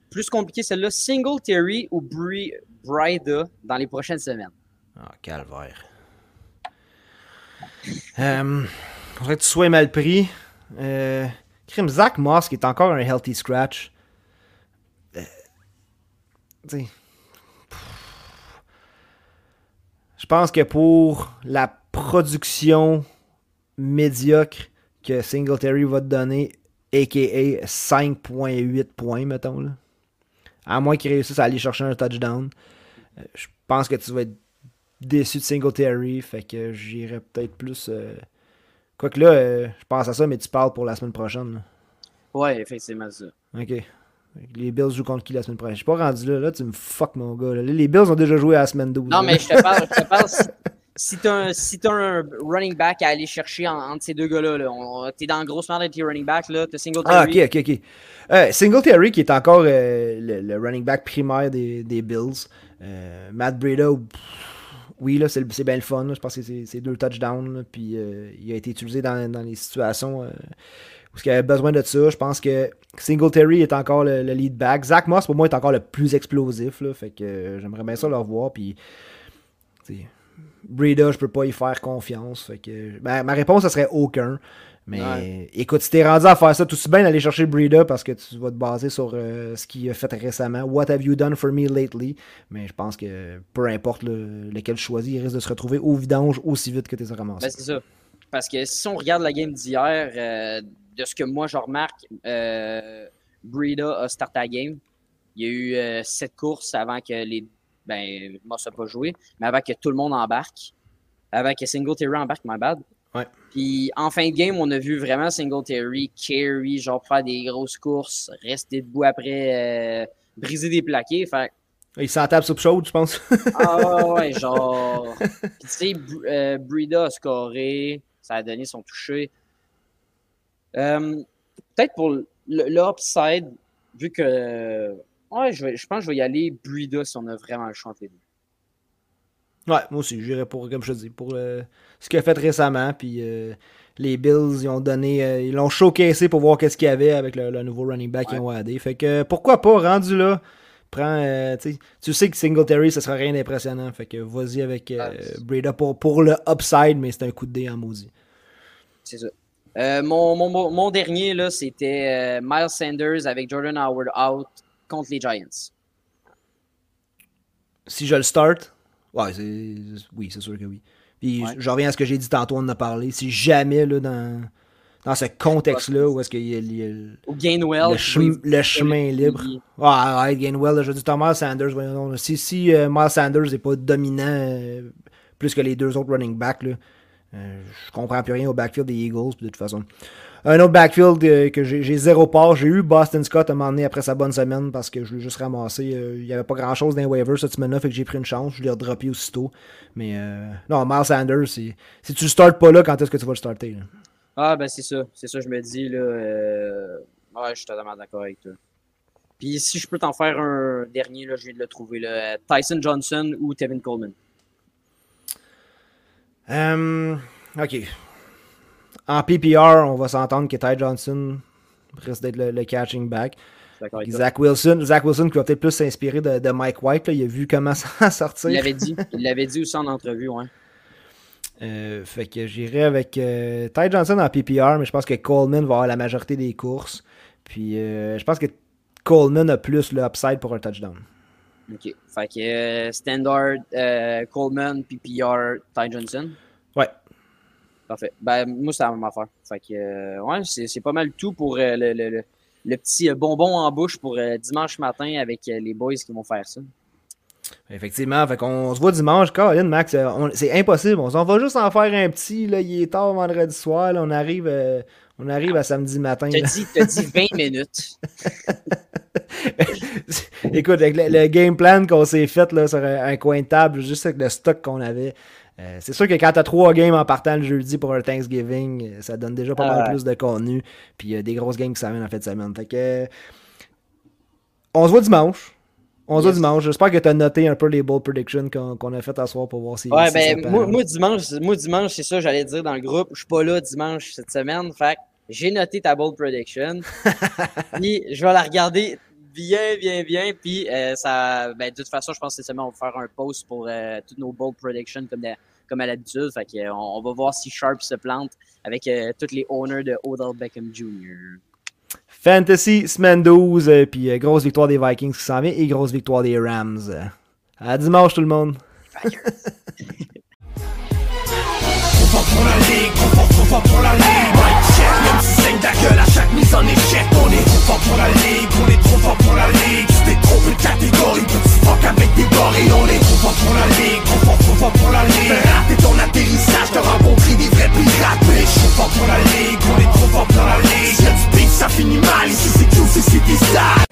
Plus compliqué, celle-là. Single Terry ou Bri Brida dans les prochaines semaines? Ah, calvaire. euh, faudrait que tu sois mal pris. Euh, Crime Zach Moss qui est encore un healthy scratch je pense que pour la production médiocre que Singletary va te donner, a.k.a. 5.8 points, mettons, là, à moins qu'il réussisse à aller chercher un touchdown, euh, je pense que tu vas être déçu de Singletary, fait que j'irai peut-être plus... Euh, quoique là, euh, je pense à ça, mais tu parles pour la semaine prochaine. Ouais, effectivement, ça. Ok. Les Bills jouent contre qui la semaine prochaine? Je suis pas rendu là. Là, tu me fuck, mon gars. Les Bills ont déjà joué à la semaine 12. Non, mais je te parle, je te parle *laughs* si, tu as, si un running back à aller chercher entre ces deux gars-là, -là, t'es dans le gros merde avec tes running backs, là, t'as Singletary. Ah, ok, ok, ok. Euh, Singletary qui est encore euh, le, running back primaire des, des Bills. Euh, Matt Breda, oui, là, c'est bien le fun. Je pense que c'est deux touchdowns. puis euh, il a été utilisé dans, dans les situations parce qu'il avait besoin de ça. Je pense que Singletary est encore le, lead back. Zach Moss, pour moi, est encore le plus explosif. Là, fait que euh, j'aimerais bien ça le revoir. Puis, Breda, je peux pas y faire confiance. Fait que, ben, ma réponse, ce serait aucun. Mais écoute, si t'es rendu à faire ça, tout aussi bien d'aller chercher Breda parce que tu vas te baser sur euh, ce qu'il a fait récemment. What have you done for me lately? Mais je pense que peu importe lequel tu choisis, il risque de se retrouver au vidange aussi vite que t'es ramassé. Ben, c'est ça. Parce que si on regarde la game d'hier, euh, de ce que moi je remarque, euh, Breda a starté la game. Il y a eu euh, sept courses avant que les. Ben, moi, ça n'a pas joué, mais avant que tout le monde embarque. Avant que Singletary embarque, my bad. Ouais. Puis en fin de game, on a vu vraiment Singletary carry, genre faire des grosses courses, rester debout après, euh, briser des plaqués. Fait Il s'en tape soupe chaude, je pense. ah ouais, *laughs* genre. Puis tu sais, euh, Brida a scoré, ça a donné son toucher. Euh, peut-être pour l'upside, vu que. Ouais, je, je pense que je vais y aller Brida si on a vraiment le choix Ouais, moi aussi, j'irais pour, comme je te dis, pour ce qu'il a fait récemment. Puis les Bills, ils ont donné, ils l'ont showcasé pour voir qu'est-ce qu'il y avait avec le, nouveau running back qu'ils ont. Fait que pourquoi pas, rendu là, prends, euh, tu sais que Singletary, ça sera rien d'impressionnant. Fait que vas-y avec euh, Breda pour, pour le upside, mais c'est un coup de dé en maudit. C'est ça. Euh, mon, mon, mon, dernier, là, c'était Miles Sanders avec Jordan Howard out contre les Giants. Si je le start, ouais, oui, c'est sûr que oui. Puis je reviens à ce que j'ai dit tantôt, on en a parlé. Si jamais, là, dans dans ce contexte-là où est-ce qu'il y a, le, Gainwell, le, chemin libre. Ouais, ouais, Gainwell, je dis Thomas Sanders. si si euh, Miles Sanders n'est pas dominant euh, plus que les deux autres running backs, là, euh, je comprends plus rien au backfield des Eagles, de toute façon. Un autre backfield que j'ai zéro part, j'ai eu Boston Scott à un après sa bonne semaine parce que je l'ai juste ramassé. Il n'y avait pas grand chose dans les waivers cette semaine-là, fait que j'ai pris une chance, je l'ai redroppé aussitôt. Mais non, Miles Sanders, si tu ne startes pas là, quand est-ce que tu vas le starter? Ah, ben c'est ça. C'est ça, je me dis. là. Euh... Ouais, je suis totalement d'accord avec toi. Puis si je peux t'en faire un dernier, là, je viens de le trouver. Là. Tyson Johnson ou Tevin Coleman? Um, ok. En PPR, on va s'entendre que Ty Johnson risque d'être le, catching back. Zach Wilson, Zach Wilson qui va peut-être plus s'inspirer de, de, Mike White. Là. Il a vu comment *laughs* ça sortir. Il l'avait dit. Il l'avait dit aussi en entrevue, ouais. Euh, fait que j'irai avec euh, Ty Johnson en PPR, mais je pense que Coleman va avoir la majorité des courses. Puis euh, je pense que Coleman a plus le upside pour un touchdown. Ok. Fait que Standard, Coleman, PPR, Ty Johnson. Ouais. Parfait. Ben, moi, c'est la même affaire. Fait que, ouais, c'est pas mal tout pour le, le, le, petit bonbon en bouche pour dimanche matin avec les boys qui vont faire ça. Effectivement, fait qu'on se voit dimanche. Colin, Max, euh, c'est impossible. On, va juste en faire un petit. Là, il est tard vendredi soir. on, arrive, euh, on arrive à samedi matin. T'as dit, dit 20 *laughs* minutes. *laughs* Écoute, avec le, game plan qu'on s'est fait là, sur un, coin de table, juste avec le stock qu'on avait, euh, c'est sûr que quand t'as trois games en partant le jeudi pour un Thanksgiving, ça donne déjà pas mal plus de contenu. Puis il y a des grosses games qui s'amènent en fait de semaine. Fait que, on se voit dimanche. On se dimanche. J'espère que tu as noté un peu les bold predictions qu'on a fait à soir pour voir si. Ouais, ben, moi, dimanche, moi, dimanche, c'est ça, j'allais dire dans le groupe. Je suis pas là dimanche cette semaine. Fait j'ai noté ta bold prediction. *laughs* puis je vais la regarder bien, bien, bien. Puis euh, ça, ben, de toute façon, je pense que cette semaine, on va faire un post pour euh, toutes nos bold predictions comme, comme à l'habitude. Fait qu'on on va voir si Sharp se plante avec euh, tous les owners de Odell Beckham Jr. Fantasy, semaine euh, 12, puis euh, grosse victoire des Vikings qui s'en vient et grosse victoire des Rams. Euh, à dimanche tout le monde. Même si saigne ta gueule à chaque mise en échec On est trop fort pour la ligue, on est trop fort pour la ligue Tu t'es trompé de catégorie, petit fuck avec des gorilles On est trop fort pour la ligue, trop fort, trop fort pour la ligue. Raté ton atterrissage, t'as rencontré des vrais pirates Mais je suis fort pour la ligue, on est trop fort pour la ligue. Si y'a du ça finit mal, ici c'est QC, c'est des stars